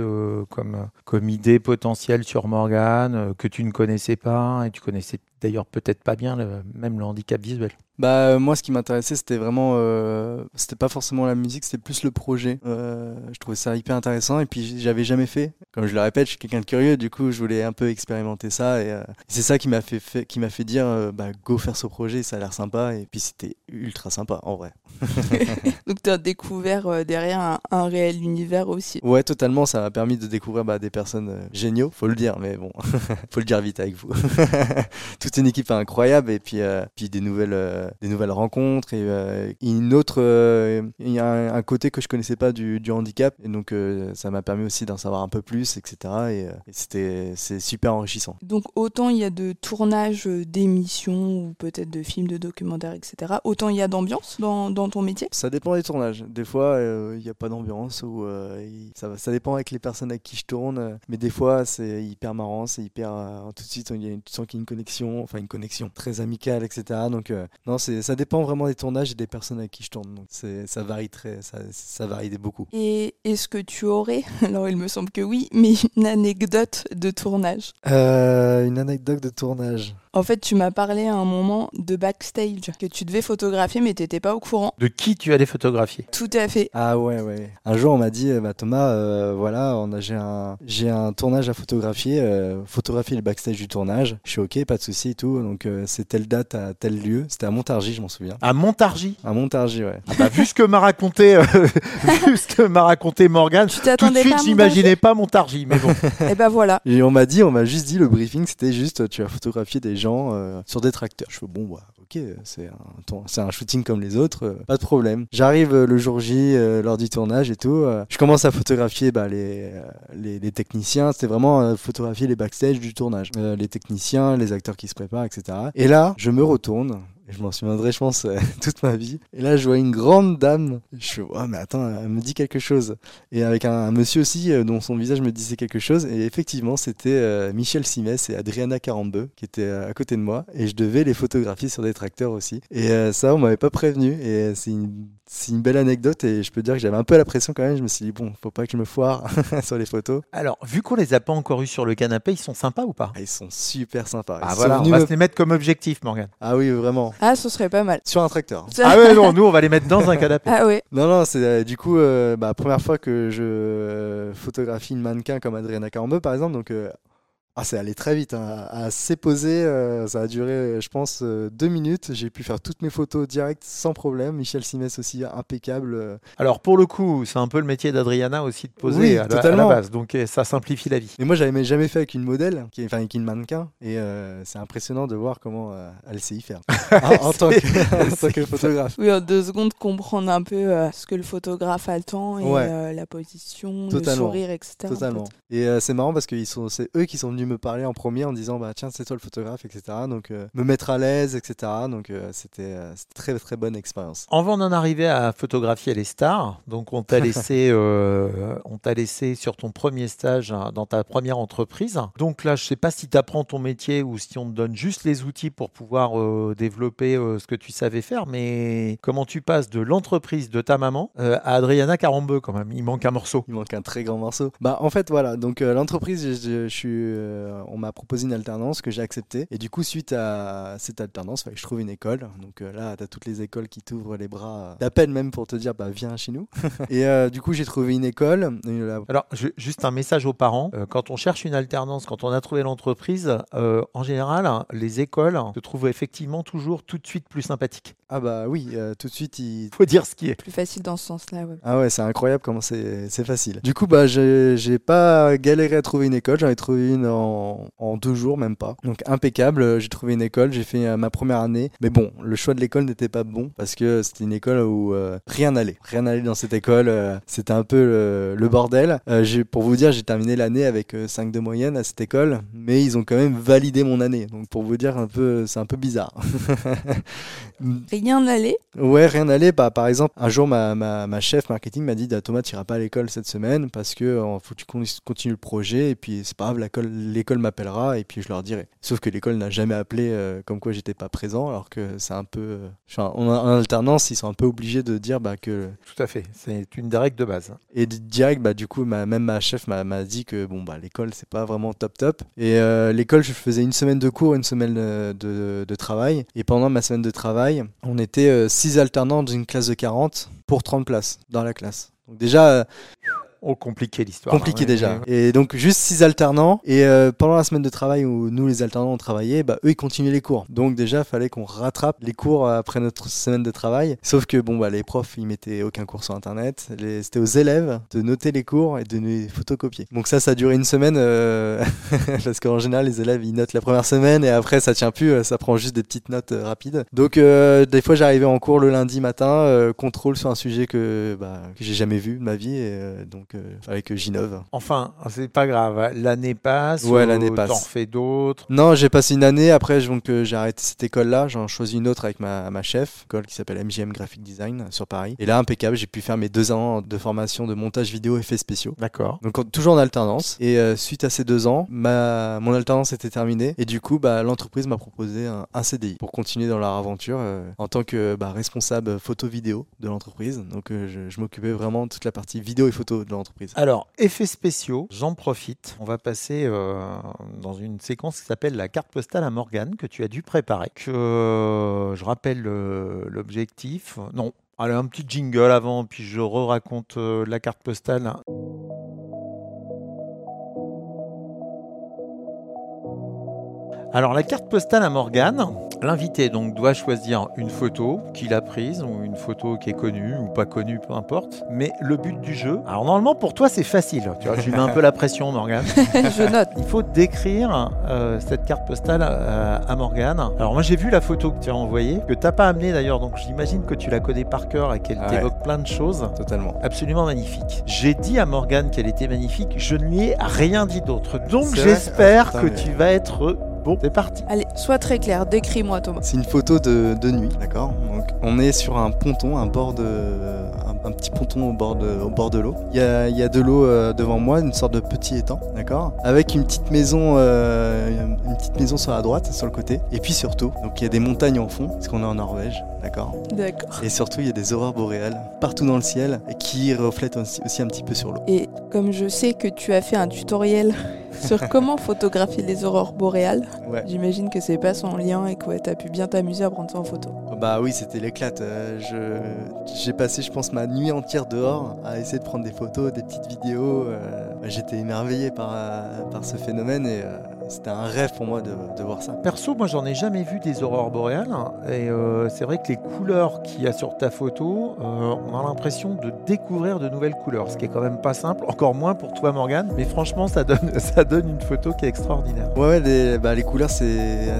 comme, comme idée potentielle sur Morgane, que tu ne connaissais pas et tu connaissais d'ailleurs peut-être pas bien le- même le handicap visuel. Bah euh, moi ce qui m'intéressait c'était vraiment euh, c'était pas forcément la musique c'était plus le projet Euh, je trouvais ça hyper intéressant et puis j'avais jamais fait comme je le répète je suis quelqu'un de curieux du coup je voulais un peu expérimenter ça et euh, c'est ça qui m'a fait, fait- qui m'a fait dire euh, bah go faire ce projet ça a l'air sympa et puis c'était ultra sympa en vrai Donc tu as découvert euh, derrière un, un réel univers aussi. ouais totalement ça m'a permis de découvrir bah, des personnes euh, géniaux faut le dire mais bon faut le dire vite avec vous toute une équipe incroyable et puis euh, puis des nouvelles euh, des nouvelles rencontres et euh, une autre il y a un, un côté que je connaissais pas du, du handicap et donc ça m'a permis aussi d'en savoir un peu plus etc et, et c'était c'est super enrichissant Donc autant il y a de tournage euh, d'émissions ou peut-être de films, de documentaires, etc. Autant il y a d'ambiance dans, dans ton métier? ça dépend des tournages des fois il n'y a pas d'ambiance ou ça, ça dépend avec les personnes avec qui je tourne mais des fois c'est hyper marrant c'est hyper tout de suite il y a une- tu sens qu'il y a une connexion enfin une connexion très amicale etc donc euh, non c'est ça dépend vraiment des tournages et des personnes avec qui je tourne donc c'est ça varie très ça, ça varie beaucoup Et est-ce que tu aurais, alors il me semble que oui, mais une anecdote de tournage? Euh, une anecdote de tournage. En fait, tu m'as parlé à un moment de backstage que tu devais photographier mais t'étais pas au courant. De qui tu allais photographier? Tout à fait. Ah ouais, ouais. Un jour, on m'a dit, bah, Thomas, euh, voilà, on a, j'ai un, j'ai un tournage à photographier, euh, photographier le backstage du tournage. Je suis ok, pas de souci et tout. Donc euh, c'est telle date à tel lieu. C'était à Montargis, je m'en souviens. À Montargis? À Montargis, ouais. Ah bah, vu ce que m'a raconté, euh, vu ce que m'a raconté Morgane, tout de t'attendais suite pas à j'imaginais pas Montargis, mais bon. Et ben voilà. Et on m'a dit, on m'a juste dit, le briefing, c'était juste, tu vas photographier des gens euh, sur des tracteurs. Je fais, bon, bah, ok, c'est un, shooting comme les autres, euh, pas de problème. J'arrive euh, le jour J, euh, lors du tournage et tout. je commence à photographier bah, les, les, techniciens. C'était vraiment photographier les backstage du tournage. Les techniciens, les acteurs qui se préparent, etc. Et là, je me retourne. Je m'en souviendrai, je pense, euh, toute ma vie. Et là, je vois une grande dame. Je fais, oh, mais attends, elle me dit quelque chose et avec un, un monsieur aussi euh, dont son visage me disait quelque chose. Et effectivement, c'était euh, Michel Simès et Adriana Carambeu qui étaient à côté de moi. Et je devais les photographier sur des tracteurs aussi. Et ça, on m'avait pas prévenu. Et c'est une, belle anecdote. Et je peux dire que j'avais un peu la pression quand même. Je me suis dit, bon, faut pas que je me foire sur les photos. Alors, vu qu'on les a pas encore eus sur le canapé, ils sont sympas ou pas? Ah, ils sont super sympas. Ils Ah voilà, on va me- se les mettre comme objectif, Morgane. Ah oui, vraiment. Ah, ce serait pas mal. Sur un tracteur. Ah ouais, non, nous on va les mettre dans un canapé. Ah ouais. Non, non, c'est euh, du coup euh, bah, première fois que je euh, photographie une mannequin comme Adriana Carambeu, par exemple. Donc, euh, ah, c'est allé très vite. Hein. À posé, euh, ça a duré, je pense, euh, deux minutes. J'ai pu faire toutes mes photos directes sans problème. Michel Simès aussi, impeccable. euh. Alors pour le coup, c'est un peu le métier d'Adriana aussi de poser Oui, à, la, à la totalement. base, donc euh, ça simplifie la vie. Mais moi, j'avais jamais fait avec une modèle, qui, enfin avec une mannequin. Et euh, c'est impressionnant de voir comment euh, elle sait y faire. en, en tant que, en tant que photographe. Oui, en deux secondes, comprendre un peu euh, ce que le photographe attend et Ouais. euh, la position, Totalement. le sourire, etc. Totalement. Et euh, c'est marrant parce que ils sont, c'est eux qui sont venus me parler en premier en disant bah tiens c'est toi le photographe etc. Donc euh, me mettre à l'aise etc. Donc euh, c'était euh, c'était très très bonne expérience. Avant d'en arriver à photographier les stars, donc on t'a laissé, euh, on t'a laissé sur ton premier stage hein, dans ta première entreprise. Donc là, je sais pas si tu apprends ton métier ou si on te donne juste les outils pour pouvoir développer ce que tu savais faire, mais comment tu passes de l'entreprise de ta maman à Adriana Carambeu quand même? Il manque un morceau. Il manque un très grand morceau. Bah en fait voilà donc l'entreprise je, je- je suis euh, on m'a proposé une alternance que j'ai acceptée et du coup suite à cette alternance fallait que je trouve une école donc euh, là t'as toutes les écoles qui t'ouvrent les bras euh, d'appel même pour te dire bah viens chez nous et euh, du coup j'ai trouvé une école Alors, je- juste un message aux parents. Euh, quand on cherche une alternance, quand on a trouvé l'entreprise, euh, en général, hein, les écoles se trouvent effectivement toujours tout de suite plus sympathiques. ah bah oui euh, tout de suite il Faut dire ce qui est. Plus facile dans ce sens-là, ouais. Ah ouais, c'est incroyable comment c'est c'est facile. Du coup, bah, j'ai j'ai pas galéré à trouver une école. J'en ai trouvé une en, en, en deux jours, même pas. Donc impeccable, euh, j'ai trouvé une école, j'ai fait euh, ma première année. Mais bon, le choix de l'école n'était pas bon parce que c'était une école où euh, rien n'allait. Rien n'allait dans cette école, euh, c'était un peu le, le bordel. Euh, pour vous dire, j'ai terminé l'année avec euh, 5 de moyenne à cette école, mais ils ont quand même validé mon année. Donc pour vous dire, un peu, c'est un peu bizarre. Rien n'allait? Ouais, rien n'allait. Bah, par exemple, un jour, ma, ma, ma chef marketing m'a dit bah, Thomas, tu iras pas à l'école cette semaine parce que faut que tu con- continues le projet et puis c'est pas grave, l'école, l'école m'appellera et puis je leur dirai. Sauf que l'école n'a jamais appelé euh, comme quoi j'étais pas présent alors que c'est un peu. euh, enfin, en, en alternance, ils sont un peu obligés de dire bah, que. Tout à fait. C'est une règles de base. Et di- direct, bah, du coup, ma, même ma chef m'a, dit que bon, bah, l'école, c'est pas vraiment top top. Et euh, l'école, je faisais une semaine de cours, une semaine de, de travail. Et pendant ma semaine de travail, on était 6 alternants dans une classe de 40 pour 30 places dans la classe. Donc déjà, euh, Oh, compliqué l'histoire. compliqué déjà. Et donc juste 6 alternants. Et euh, pendant la semaine de travail où nous, les alternants, on travaillait, bah, eux, ils continuaient les cours. Donc déjà, fallait qu'on rattrape les cours après notre semaine de travail. Sauf que bon, bah, les profs, ils mettaient aucun cours sur Internet. Les- C'était aux élèves de noter les cours et de les photocopier. Donc ça, ça a duré une semaine. euh, parce qu'en général, les élèves, ils notent la première semaine et après, ça tient plus. euh, Ça prend juste des petites notes euh, rapides. Donc euh, des fois, j'arrivais en cours le lundi matin, euh, contrôle sur un sujet que, bah, que j'ai jamais vu de ma vie. Et euh, donc, euh, fallait que j'innove. Enfin, c'est pas grave. L'année passe. Ouais, ou l'année passe. T'en refais d'autres? Non, j'ai passé une année. Après, donc, euh, j'ai arrêté cette école-là. J'en choisis une autre avec ma, ma chef, école qui s'appelle MGM Graphic Design sur Paris. Et là, impeccable, j'ai pu faire mes deux ans de formation de montage vidéo effets spéciaux. D'accord. Donc toujours en alternance. Et euh, suite à ces deux ans, ma, mon alternance était terminée. Et du coup, bah, l'entreprise m'a proposé un, un CDI pour continuer dans leur aventure euh, en tant que bah, responsable photo-vidéo de l'entreprise. Donc euh, je, je m'occupais vraiment de toute la partie vidéo et photo de l'entreprise. Alors, effets spéciaux, j'en profite. On va passer euh, dans une séquence qui s'appelle la carte postale à Morgane que tu as dû préparer. Euh, je rappelle euh, l'objectif. Non. Allez, un petit jingle avant, puis je re-raconte la carte postale. Alors, la carte postale à Morgane, l'invité donc doit choisir une photo qu'il a prise ou une photo qui est connue ou pas connue, peu importe. Mais le but du jeu, alors normalement pour toi c'est facile, tu vois, je lui mets un peu la pression Morgane. je note. Il faut décrire euh, cette carte postale euh, à Morgane. Alors moi j'ai vu la photo que tu as envoyée, que t'as pas amenée d'ailleurs, donc j'imagine que tu la connais par cœur et qu'elle Ah ouais. t'évoque plein de choses. Totalement. Absolument magnifique. J'ai dit à Morgane qu'elle était magnifique, je ne lui ai rien dit d'autre. Donc j'espère Ah, que tu vas être bon. C'est parti. Allez, sois très clair, décris-moi Thomas. C'est une photo de, de nuit, d'accord Donc, On est sur un ponton, un bord de, un, un petit ponton au bord de, au bord de l'eau. Il y a, il y a de l'eau euh, devant moi, une sorte de petit étang, d'accord Avec une petite maison, euh, une petite maison sur la droite, sur le côté. Et puis surtout, donc il y a des montagnes en fond, parce qu'on est en Norvège, d'accord D'accord. Et surtout, il y a des aurores boréales partout dans le ciel et qui reflètent aussi, aussi un petit peu sur l'eau. Et comme je sais que tu as fait un tutoriel sur comment photographier les aurores boréales, Ouais. j'imagine que c'est pas sans lien et que ouais, t'as pu bien t'amuser à prendre ça en photo. Bah oui, c'était l'éclate. Euh, je- J'ai passé, je pense, ma nuit entière dehors à essayer de prendre des photos, des petites vidéos. euh, J'étais émerveillé par, euh, par ce phénomène et euh, c'était un rêve pour moi de, de voir ça. Perso, moi j'en ai jamais vu des aurores boréales et euh, c'est vrai que les couleurs qu'il y a sur ta photo, euh, on a l'impression de découvrir de nouvelles couleurs, ce qui est quand même pas simple, encore moins pour toi Morgane, mais franchement ça donne, ça donne une photo qui est extraordinaire. Ouais, ouais, les, bah, les couleurs, c'est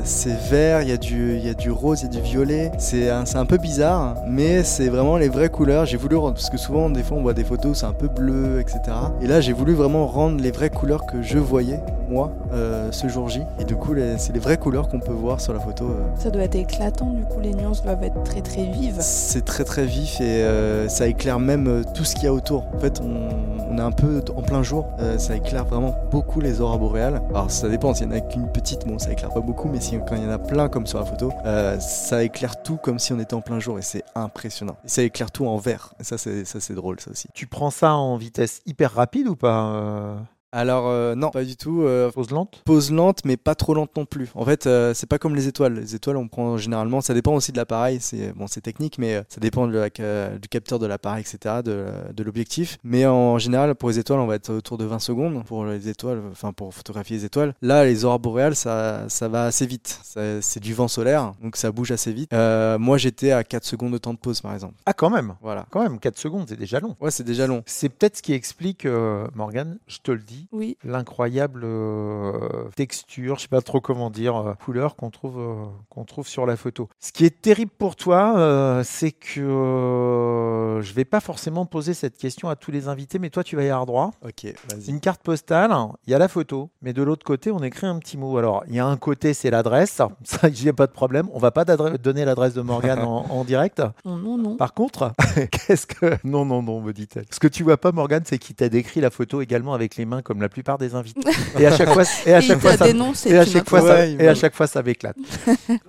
c'est vert, il y, a du- il y a du rose, il y a du violet. C'est un, c'est un peu bizarre, mais c'est vraiment les vraies couleurs. J'ai voulu, rendre- parce que souvent, des fois, on voit des photos, c'est un peu bleu, etc. Et là, j'ai voulu vraiment rendre les vraies couleurs que je voyais, moi, euh, ce jour J. Et du coup, c'est les vraies couleurs qu'on peut voir sur la photo. euh. Ça doit être éclatant, du coup les nuances doivent être très très vives. C'est très très vif et euh, ça éclaire même tout ce qu'il y a autour. En fait, on, on est un peu en plein jour. Euh, ça éclaire vraiment beaucoup les aurores boréales. Alors ça dépend, s'il y en a qu'une petite, bon, ça éclaire pas beaucoup, mais si, quand il y en a plein comme sur la photo, euh, ça éclaire tout comme si on était en plein jour et c'est impressionnant. Et ça éclaire tout en vert. Et ça, c'est ça, c'est drôle, ça aussi. Tu prends ça en vitesse hyper rapide ou pas euh, Alors euh, non, pas du tout. euh, Pause lente pause lente, mais pas trop lente non plus. En fait, euh, c'est pas comme les étoiles. Les étoiles, on prend généralement, ça dépend aussi de l'appareil. C'est bon, c'est technique, mais euh, ça dépend de la ca- du capteur de l'appareil, etc., de, de l'objectif. Mais en général, pour les étoiles, on va être autour de 20 secondes pour les étoiles, enfin pour photographier les étoiles. Là, les aurores boréales, ça, ça va assez vite. C'est du vent solaire, donc ça bouge assez vite. Euh, moi, j'étais à 4 secondes de temps de pause, par exemple. Ah quand même Voilà. Quand même, 4 secondes, c'est déjà long. Ouais, c'est déjà long. C'est peut-être ce qui explique, euh, Morgane, je te le dis, Oui. l'incroyable euh, texture, je sais pas trop comment dire, euh, couleur qu'on trouve, euh, qu'on trouve sur la photo. Ce qui est terrible pour toi, euh, c'est que euh, je vais pas forcément poser cette question à tous les invités, mais toi tu vas y avoir droit. Ok, vas-y. Une carte postale, il y a la photo, mais de l'autre côté, on écrit un petit mot. Alors, il y a un côté, c'est l'adresse, ça, il n'y a pas de problème. On va pas donner l'adresse de Morgane en, en direct. Non, non, non. Par contre, qu'est-ce que. Non, non, non, me dit-elle. Ce que tu vois pas, Morgane, c'est qu'il t'a décrit la photo également avec les mains, comme la plupart des invités. Et à chaque fois, et à chaque fois, ça, et à chaque fois, ça, et à chaque fois, ça m'éclate.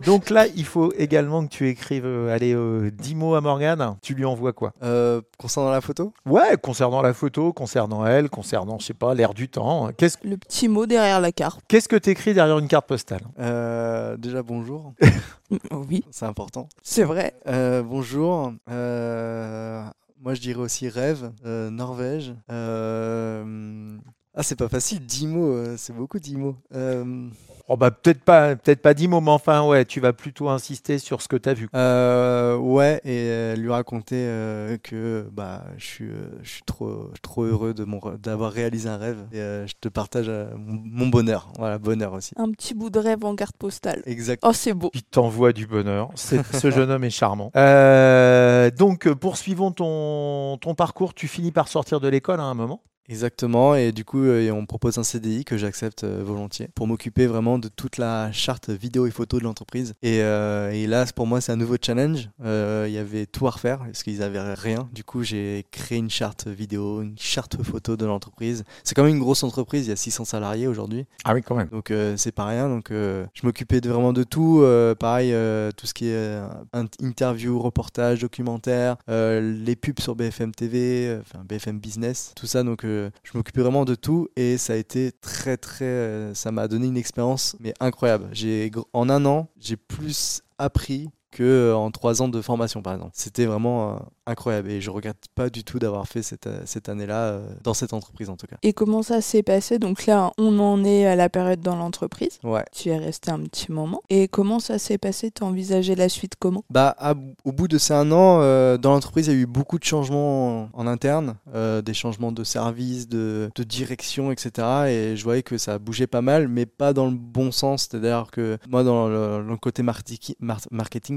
Donc là, il faut également que tu écrives euh, allez, euh, 10 mots à Morgane. Tu lui envoies quoi? Euh, concernant la photo? Ouais, concernant la photo, concernant elle, concernant, je sais pas, l'air du temps. Qu'est-ce Le petit mot derrière la carte. qu'est-ce que tu écris derrière une carte postale? Euh, Déjà, bonjour. Oui, C'est important. c'est vrai. Euh, bonjour. Euh, moi, je dirais aussi rêve. euh, Norvège. Euh, Ah, c'est pas facile. 10 mots. euh, c'est beaucoup 10 mots. Euh, Oh bah peut-être pas, peut-être pas 10 mots, mais enfin ouais, tu vas plutôt insister sur ce que tu as vu. Euh, ouais, et euh, lui raconter euh, que bah, je suis, euh, je suis trop, trop heureux de mon, d'avoir réalisé un rêve. Et euh, je te partage euh, mon, mon bonheur. Voilà, bonheur aussi. Un petit bout de rêve en carte postale. Exact. Oh, c'est beau. Il t'envoie du bonheur. C'est- ce jeune homme est charmant. Euh, donc poursuivons ton, ton parcours. Tu finis par sortir de l'école à un moment. Exactement, et du coup, euh, on propose un CDI que j'accepte euh, volontiers pour m'occuper vraiment de toute la charte vidéo et photo de l'entreprise. Et, euh, et là, pour moi, c'est un nouveau challenge. Euh, Il y avait tout à refaire parce qu'ils avaient rien. Du coup, j'ai créé une charte vidéo, une charte photo de l'entreprise. C'est quand même une grosse entreprise, il y a 600 salariés aujourd'hui. Ah oui, quand même. Donc c'est pas rien. Donc je m'occupais de, vraiment de tout. pareil, tout ce qui est in- interview, reportage, documentaire, les pubs sur BFM TV, enfin BFM Business, tout ça. Donc je m'occupais vraiment de tout et ça a été très très. euh, ça m'a donné une expérience mais incroyable. J'ai en un an, j'ai plus appris que euh, en trois ans de formation par exemple. C'était vraiment euh, incroyable et je regrette pas du tout d'avoir fait cette, euh, cette année-là euh, dans cette entreprise en tout cas. Et comment ça s'est passé? Donc là, on en est à la période dans l'entreprise. Ouais. Tu es resté un petit moment. Et comment ça s'est passé? T'as envisagé la suite comment? Bah, à- au bout de ces un an, euh, dans l'entreprise, il y a eu beaucoup de changements en, en interne, des changements de service, de, de direction, etc. Et je voyais que ça bougeait pas mal, mais pas dans le bon sens. C'est-à-dire que moi, dans le, dans le côté marti-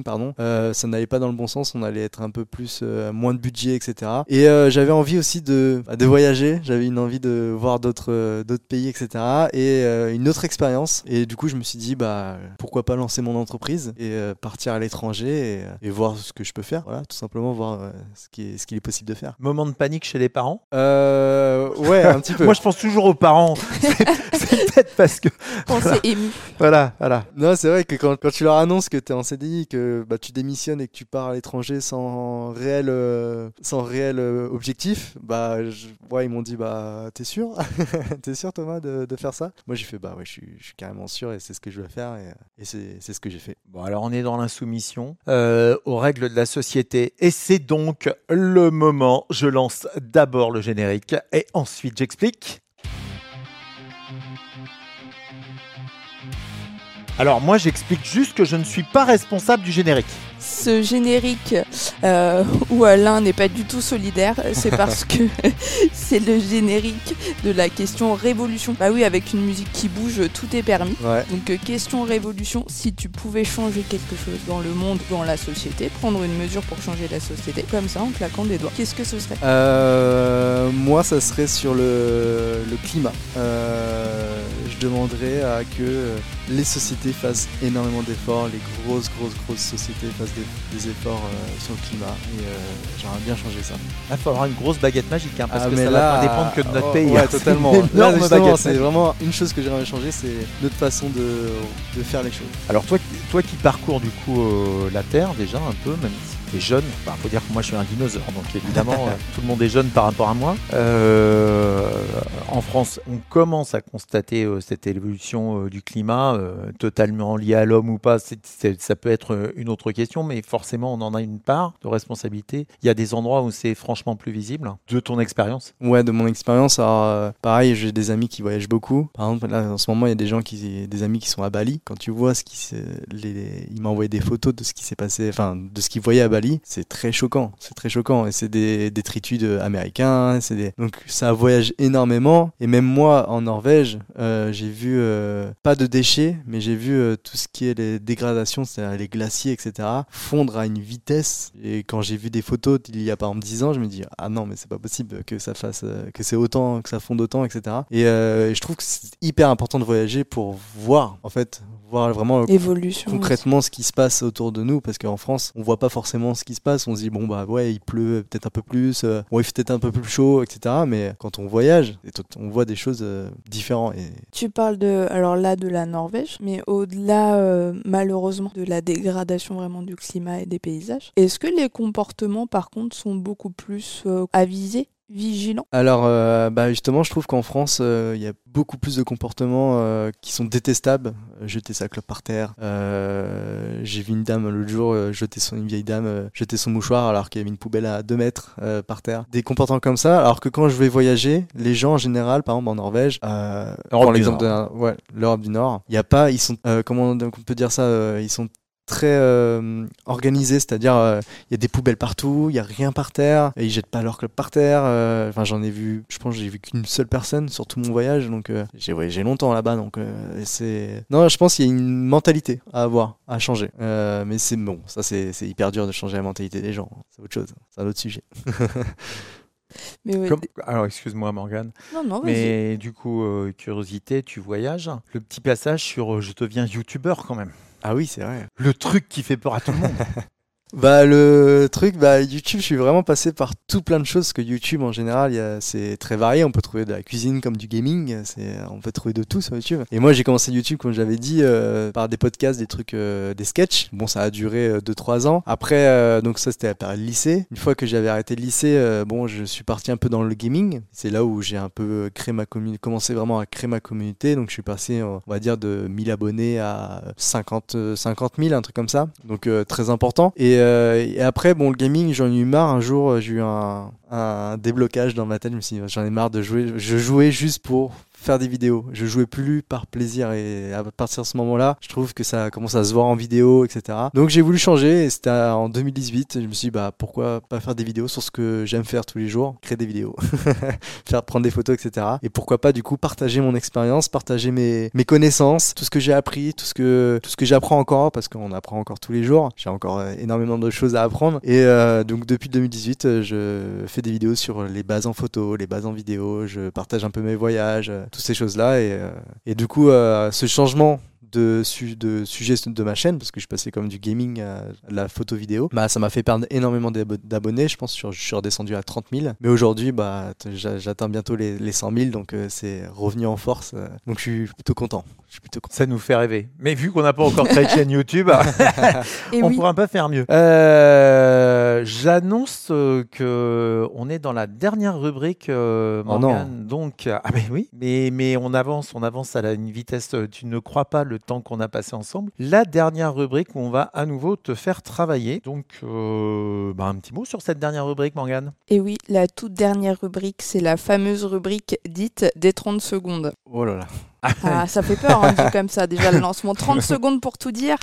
pardon, euh, ça n'allait pas dans le bon sens. On allait être un peu plus euh, moins de budget, etc. Et euh, j'avais envie aussi de, bah, de voyager. J'avais une envie de voir d'autres euh, d'autres pays, etc. Et euh, une autre expérience. Et du coup, je me suis dit, bah, pourquoi pas lancer mon entreprise et euh, partir à l'étranger et, et voir ce que je peux faire. Voilà, tout simplement voir euh, ce qui est, ce qu'il est possible de faire. Moment de panique chez les parents? Euh, ouais, un petit peu. Moi, je pense toujours aux parents. C'est c'est peut-être parce que On s'est ému. voilà, voilà. Non, c'est vrai que quand, quand tu leur annonces que tu es en CDI, que bah, tu démissionnes et que tu pars à l'étranger sans réel, euh, sans réel euh, objectif, bah, ouais, ils m'ont dit bah, T'es sûr? T'es sûr, Thomas, de, de faire ça? Moi, j'ai fait Bah, ouais, je suis, carrément sûr et c'est ce que je dois faire et, et c'est ce que j'ai fait. Bon, alors on est dans l'insoumission euh, aux règles de la société. Et c'est donc le moment. Je lance d'abord le générique et ensuite j'explique. Alors moi j'explique juste que je ne suis pas responsable du générique. Ce générique euh, où Alain n'est pas du tout solidaire, c'est parce que c'est le générique de la question révolution. Bah oui, avec une musique qui bouge, tout est permis. Ouais. Donc euh, question révolution, si tu pouvais changer quelque chose dans le monde, dans la société, prendre une mesure pour changer la société, comme ça en claquant des doigts, qu'est-ce que ce serait? Euh, moi, ça serait sur le, le climat. Euh, je demanderais à que les sociétés fassent énormément d'efforts, les grosses, grosses, grosses sociétés fassent des, des efforts euh, sur le climat. Et euh, j'aimerais bien changer ça. Il faudra une grosse baguette magique hein, parce Ah, que ça là, va pas dépendre que de notre oh, pays. Ouais, hein. Totalement. c'est vraiment une chose que j'aimerais changer, c'est notre façon de, de faire les choses. Alors toi, toi qui parcours du coup euh, la Terre déjà un peu, même si jeune, il faut dire que moi je suis un dinosaure, donc évidemment euh, tout le monde est jeune par rapport à moi. Euh, en France, on commence à constater euh, cette évolution du climat, totalement liée à l'homme ou pas, ça peut être une autre question, mais forcément on en a une part de responsabilité. Il y a des endroits où c'est franchement plus visible, de ton expérience? Ouais, de mon expérience, pareil, j'ai des amis qui voyagent beaucoup. Par exemple, là en ce moment, il y a des gens qui, des amis qui sont à Bali. Quand tu vois ce qui, les, ils m'ont envoyé des photos de ce qui s'est passé, enfin de ce qu'ils voyaient à Bali. C'est très choquant. C'est très choquant. Et c'est des détritus américains. C'est des... Donc ça voyage énormément. Et même moi, en Norvège, euh, j'ai vu euh, pas de déchets, mais j'ai vu euh, tout ce qui est les dégradations, c'est-à-dire les glaciers, etc., fondre à une vitesse. Et quand j'ai vu des photos il y a par exemple 10 ans, je me dis ah non, mais c'est pas possible que ça fasse, que c'est autant, que ça fonde autant, etc. Et, et je trouve que c'est hyper important de voyager pour voir, en fait, voir vraiment Évolution, concrètement ce qui se passe autour de nous parce qu'en France on voit pas forcément ce qui se passe on se dit bon bah ouais il pleut peut-être un peu plus euh, il fait peut-être un peu plus chaud etc mais quand on voyage on voit des choses euh, différentes et... tu parles de alors là de la Norvège mais au-delà euh, malheureusement de la dégradation vraiment du climat et des paysages est-ce que les comportements par contre sont beaucoup plus avisés vigilant Alors, euh, bah justement, je trouve qu'en France, euh, il y a beaucoup plus de comportements euh, qui sont détestables. Jeter sa clope par terre. J'ai vu une dame l'autre jour jeter son, une vieille dame jeter son mouchoir alors qu'il y avait une poubelle à 2 mètres par terre. Des comportements comme ça. Alors que quand je vais voyager, les gens en général, par exemple en Norvège, l'exemple de ouais, l'Europe du Nord, il n'y a pas, ils sont, comment on peut dire ça, ils sont très euh, organisé, c'est-à-dire euh, il y a des poubelles partout, il y a rien par terre, et ils jettent pas leur club par terre. Euh, enfin, j'en ai vu, je pense, j'ai vu qu'une seule personne sur tout mon voyage, donc j'ai voyagé longtemps là-bas, donc c'est. Non, je pense qu'il y a une mentalité à avoir, à changer. mais c'est bon, ça c'est hyper dur de changer la mentalité des gens. C'est autre chose, c'est un autre sujet. Mais Alors, excuse-moi, Morgane. Non, non, Mais du coup, curiosité, tu voyages. Le petit passage sur je deviens youtubeur quand même. Ah oui, c'est vrai. Le truc qui fait peur à tout le monde. Bah le truc, bah YouTube, je suis vraiment passé par tout plein de choses parce que YouTube en général, c'est très varié. On peut trouver de la cuisine comme du gaming, c'est on peut trouver de tout sur YouTube. Et moi j'ai commencé YouTube comme j'avais dit euh, par des podcasts, des trucs, euh, des sketchs. Bon ça a duré 2-3 euh, ans. Après donc ça c'était la période lycée. Une fois que j'avais arrêté le lycée, bon je suis parti un peu dans le gaming. C'est là où j'ai un peu créé ma communauté, commencé vraiment à créer ma communauté. Donc je suis passé on va dire de 1000 abonnés à 50 50 000 un truc comme ça. Donc très important. Et euh, et après, bon, le gaming, j'en ai eu marre. Un jour, euh, j'ai eu un, un déblocage dans ma tête. Je me suis dit, j'en ai marre de jouer. Je jouais juste pour faire des vidéos. Je jouais plus par plaisir et à partir de ce moment-là, je trouve que ça commence à se voir en vidéo, etc. Donc j'ai voulu changer et c'était en 2018. Je me suis dit, bah pourquoi pas faire des vidéos sur ce que j'aime faire tous les jours, créer des vidéos, faire prendre des photos, etc. Et pourquoi pas du coup partager mon expérience, partager mes, mes connaissances, tout ce que j'ai appris, tout ce que tout ce que j'apprends encore parce qu'on apprend encore tous les jours. J'ai encore euh, énormément de choses à apprendre et euh, donc depuis 2018, euh, je fais des vidéos sur les bases en photo, les bases en vidéo. Je partage un peu mes voyages toutes ces choses-là. Et, euh, et, du coup, euh, ce changement de, de sujet de ma chaîne, parce que je passais comme du gaming à la photo vidéo, bah, ça m'a fait perdre énormément d'abonnés. Je pense que je suis redescendu à 30 000. Mais aujourd'hui, bah, j'atteins bientôt les, les, 100 000, donc euh, c'est revenu en force. donc je suis plutôt content. Je suis plutôt content. Ça nous fait rêver. Mais vu qu'on n'a pas encore créé de chaîne YouTube, on ne pourra pas faire mieux. Euh, j'annonce euh, que on est dans la dernière rubrique, oh Morgane. donc, ah ben oui, mais, mais on avance, on avance à une vitesse. Tu ne crois pas le temps qu'on a passé ensemble. La dernière rubrique où on va à nouveau te faire travailler. Donc, euh, bah, un petit mot sur cette dernière rubrique, Morgane. Et oui, la toute dernière rubrique, c'est la fameuse rubrique dite des 30 secondes. Oh là là. Ah, ça fait peur, hein, comme ça. Déjà, le lancement, 30 secondes pour tout dire,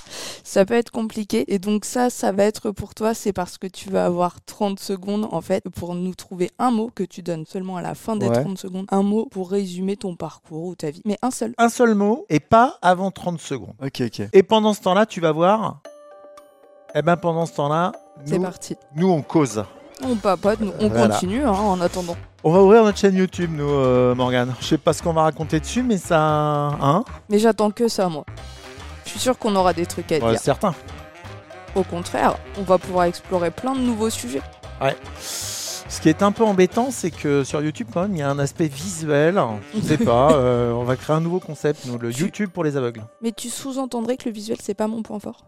ça peut être compliqué. Et donc, ça, ça va être pour toi, c'est parce que tu vas avoir 30 secondes, en fait, pour nous trouver un mot que tu donnes seulement à la fin des 30 secondes. Un mot pour résumer ton parcours ou ta vie. Mais un seul. Un seul mot et pas avant 30 secondes. Ok, ok. Et pendant ce temps-là, tu vas voir. Eh ben, pendant ce temps-là. C'est parti. Nous, on cause. On papote, on continue hein, en attendant. On va ouvrir notre chaîne YouTube, nous, euh, Morgane. Je sais pas ce qu'on va raconter dessus, mais ça. Hein Mais j'attends que ça, moi. Je suis sûr qu'on aura des trucs à ouais, dire. Certain. Au contraire, on va pouvoir explorer plein de nouveaux sujets. Ouais. Ce qui est un peu embêtant, c'est que sur YouTube, quand même, il y a un aspect visuel. Je sais pas, euh, on va créer un nouveau concept, nous, le YouTube pour les aveugles. Mais tu sous-entendrais que le visuel, c'est pas mon point fort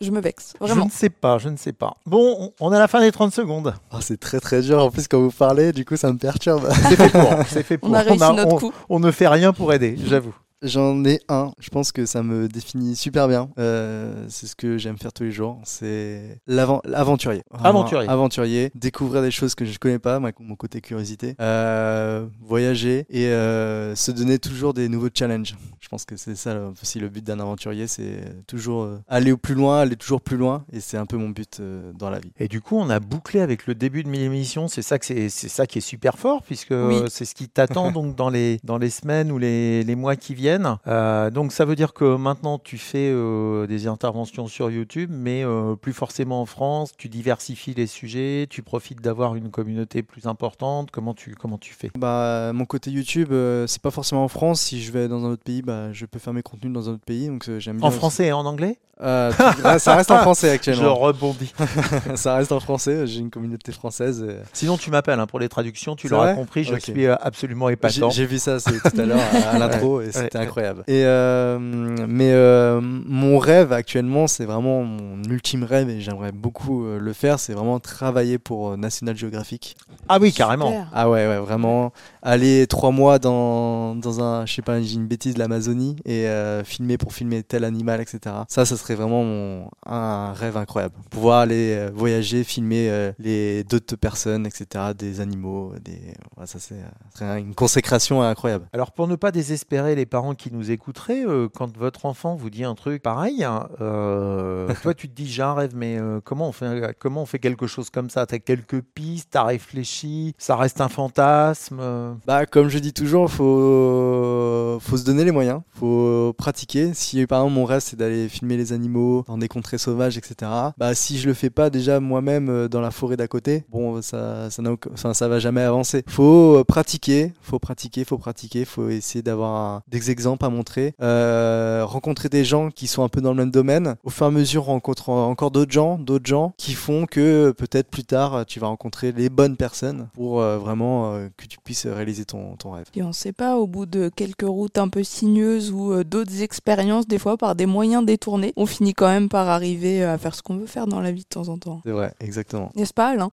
je, me vexe, vraiment. Je ne sais pas, je ne sais pas. Bon, on, est à la fin des 30 secondes. Oh, c'est très très dur. En plus, quand vous parlez, du coup, ça me perturbe. C'est fait pour. C'est fait pour. On a réussi notre coup. On ne fait rien pour aider, j'avoue. J'en ai un. Je pense que ça me définit super bien. Euh, c'est ce que j'aime faire tous les jours. C'est l'aventurier. Aventurier. Aventurier. Découvrir des choses que je ne connais pas, mon côté curiosité. Euh, voyager et euh, se donner toujours des nouveaux challenges. Je pense que c'est ça aussi le but d'un aventurier. C'est toujours aller au plus loin, aller toujours plus loin. Et c'est un peu mon but dans la vie. Et du coup, on a bouclé avec le début de l'émission. C'est ça, que c'est, ça qui est super fort, puisque c'est ce qui t'attend donc dans les, dans les semaines ou les, les mois qui viennent. Euh, donc ça veut dire que maintenant tu fais euh, des interventions sur YouTube, mais euh, plus forcément en France. Tu diversifies les sujets, tu profites d'avoir une communauté plus importante. Comment tu comment tu fais? Bah mon côté YouTube, c'est pas forcément en France. Si je vais dans un autre pays, bah je peux faire mes contenus dans un autre pays. Donc j'aime En français et en anglais? Ça reste en français actuellement. Je rebondis. ça reste en français. J'ai une communauté française. Sinon, tu m'appelles hein, pour les traductions. Tu l'auras compris. Je suis absolument épatant. J'ai vu ça tout à l'heure à, l'intro et c'était incroyable. Et euh, mais euh, mon rêve actuellement, c'est vraiment mon ultime rêve et j'aimerais beaucoup euh, le faire. C'est vraiment travailler pour National Geographic. Ah oui, carrément. Ah ouais, ouais, vraiment aller trois mois dans, dans un, je sais pas, une bêtise, l'Amazonie et filmer pour filmer tel animal, etc. Ça, ça serait vraiment mon, un rêve incroyable. Pouvoir aller voyager, filmer les d'autres personnes, etc., des animaux, des, ça serait une consécration incroyable. Alors pour ne pas désespérer les parents qui nous écouterait euh, quand votre enfant vous dit un truc pareil. Hein, euh, toi, tu te dis j'ai un rêve, mais euh, comment on fait comment on fait quelque chose comme ça? T'as quelques pistes, t'as réfléchi, ça reste un fantasme. Bah comme je dis toujours, faut faut se donner les moyens, faut pratiquer. Si par exemple mon rêve c'est d'aller filmer les animaux dans des contrées sauvages, etc. Bah si je le fais pas déjà moi-même dans la forêt d'à côté, bon ça ça, enfin, ça va jamais avancer. Faut pratiquer, faut pratiquer, faut pratiquer, faut essayer d'avoir des exemples à montrer euh, rencontrer des gens qui sont un peu dans le même domaine. Au fur et à mesure, rencontrer encore d'autres gens, d'autres gens qui font que peut-être plus tard, tu vas rencontrer les bonnes personnes pour euh, vraiment euh, que tu puisses réaliser ton, ton, rêve. Et on ne sait pas, au bout de quelques routes un peu sinueuses ou d'autres expériences, des fois par des moyens détournés, on finit quand même par arriver à faire ce qu'on veut faire dans la vie de temps en temps. C'est vrai, exactement. N'est-ce pas, Alain?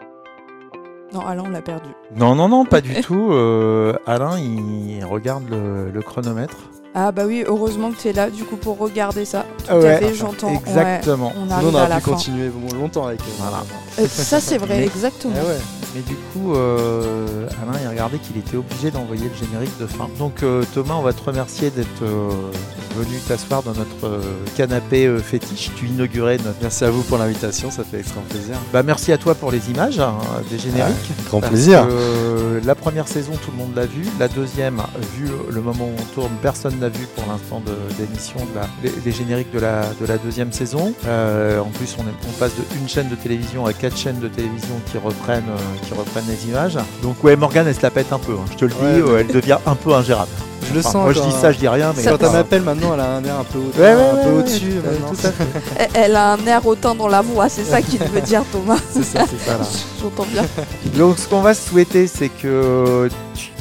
Non, Alain, on l'a perdu. Non, non, non, pas du tout. Alain, il regarde le chronomètre. Ah bah oui, heureusement que tu es là du coup pour regarder ça. Tout à fait, j'entends. Exactement. on arrive on aurait pu continuer longtemps avec. Voilà. Euh, ça c'est vrai, exactement. Eh mais du coup, euh, Alain, il a regardé qu'il était obligé d'envoyer le générique de fin. Donc euh, Thomas, on va te remercier d'être euh, venu t'asseoir dans notre canapé fétiche. Tu inaugurais notre... Merci à vous pour l'invitation, ça fait extrêmement plaisir. Bah, merci à toi pour les images hein, des génériques. grand plaisir. la première saison, tout le monde l'a vu. La deuxième, vu le moment où on tourne, personne n'a vu pour l'instant d'émission de, les, génériques de la, de la deuxième saison. en plus, on, est, on passe de une chaîne de télévision à quatre chaînes de télévision qui reprennent qui reprennent les images. Donc ouais, Morgane, elle se la pète un peu. Hein. Je te le dis, euh, elle devient un peu ingérable. Je le sens. Moi, je dis ça, je dis rien. Mais quand elle m'appelle maintenant, elle a un air un peu, au- dessus Elle a un air autant dans la voix, c'est ça qu'il veut dire, Thomas. C'est ça, c'est ça. J'entends bien. Donc ce qu'on va souhaiter, c'est que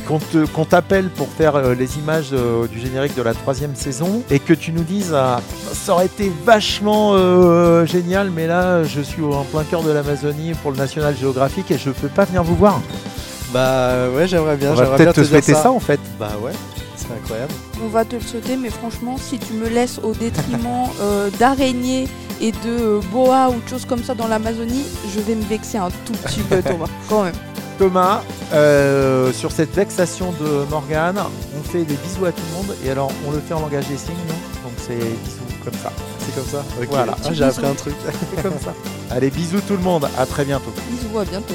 qu'on t'appelle pour faire euh, les images euh, du générique de la troisième saison et que tu nous dises ah, ça aurait été vachement génial, mais là je suis en plein cœur de l'Amazonie pour le National Geographic et je peux pas venir vous voir. Bah ouais, j'aimerais bien. On va peut-être te, souhaiter ça. en fait. Bah ouais, c'est incroyable. On va te le souhaiter, mais franchement, si tu me laisses au détriment euh, d'araignées et de euh, boas ou de choses comme ça dans l'Amazonie, je vais me vexer un tout petit peu, Thomas, quand même. Thomas, euh, sur cette vexation de Morgane, on fait des bisous à tout le monde et alors on le fait en langage des signes, donc c'est bisous comme ça. C'est comme ça? Voilà, ah, j'ai appris un truc. c'est comme ça. Allez, bisous tout le monde, à très bientôt. Bisous, à bientôt.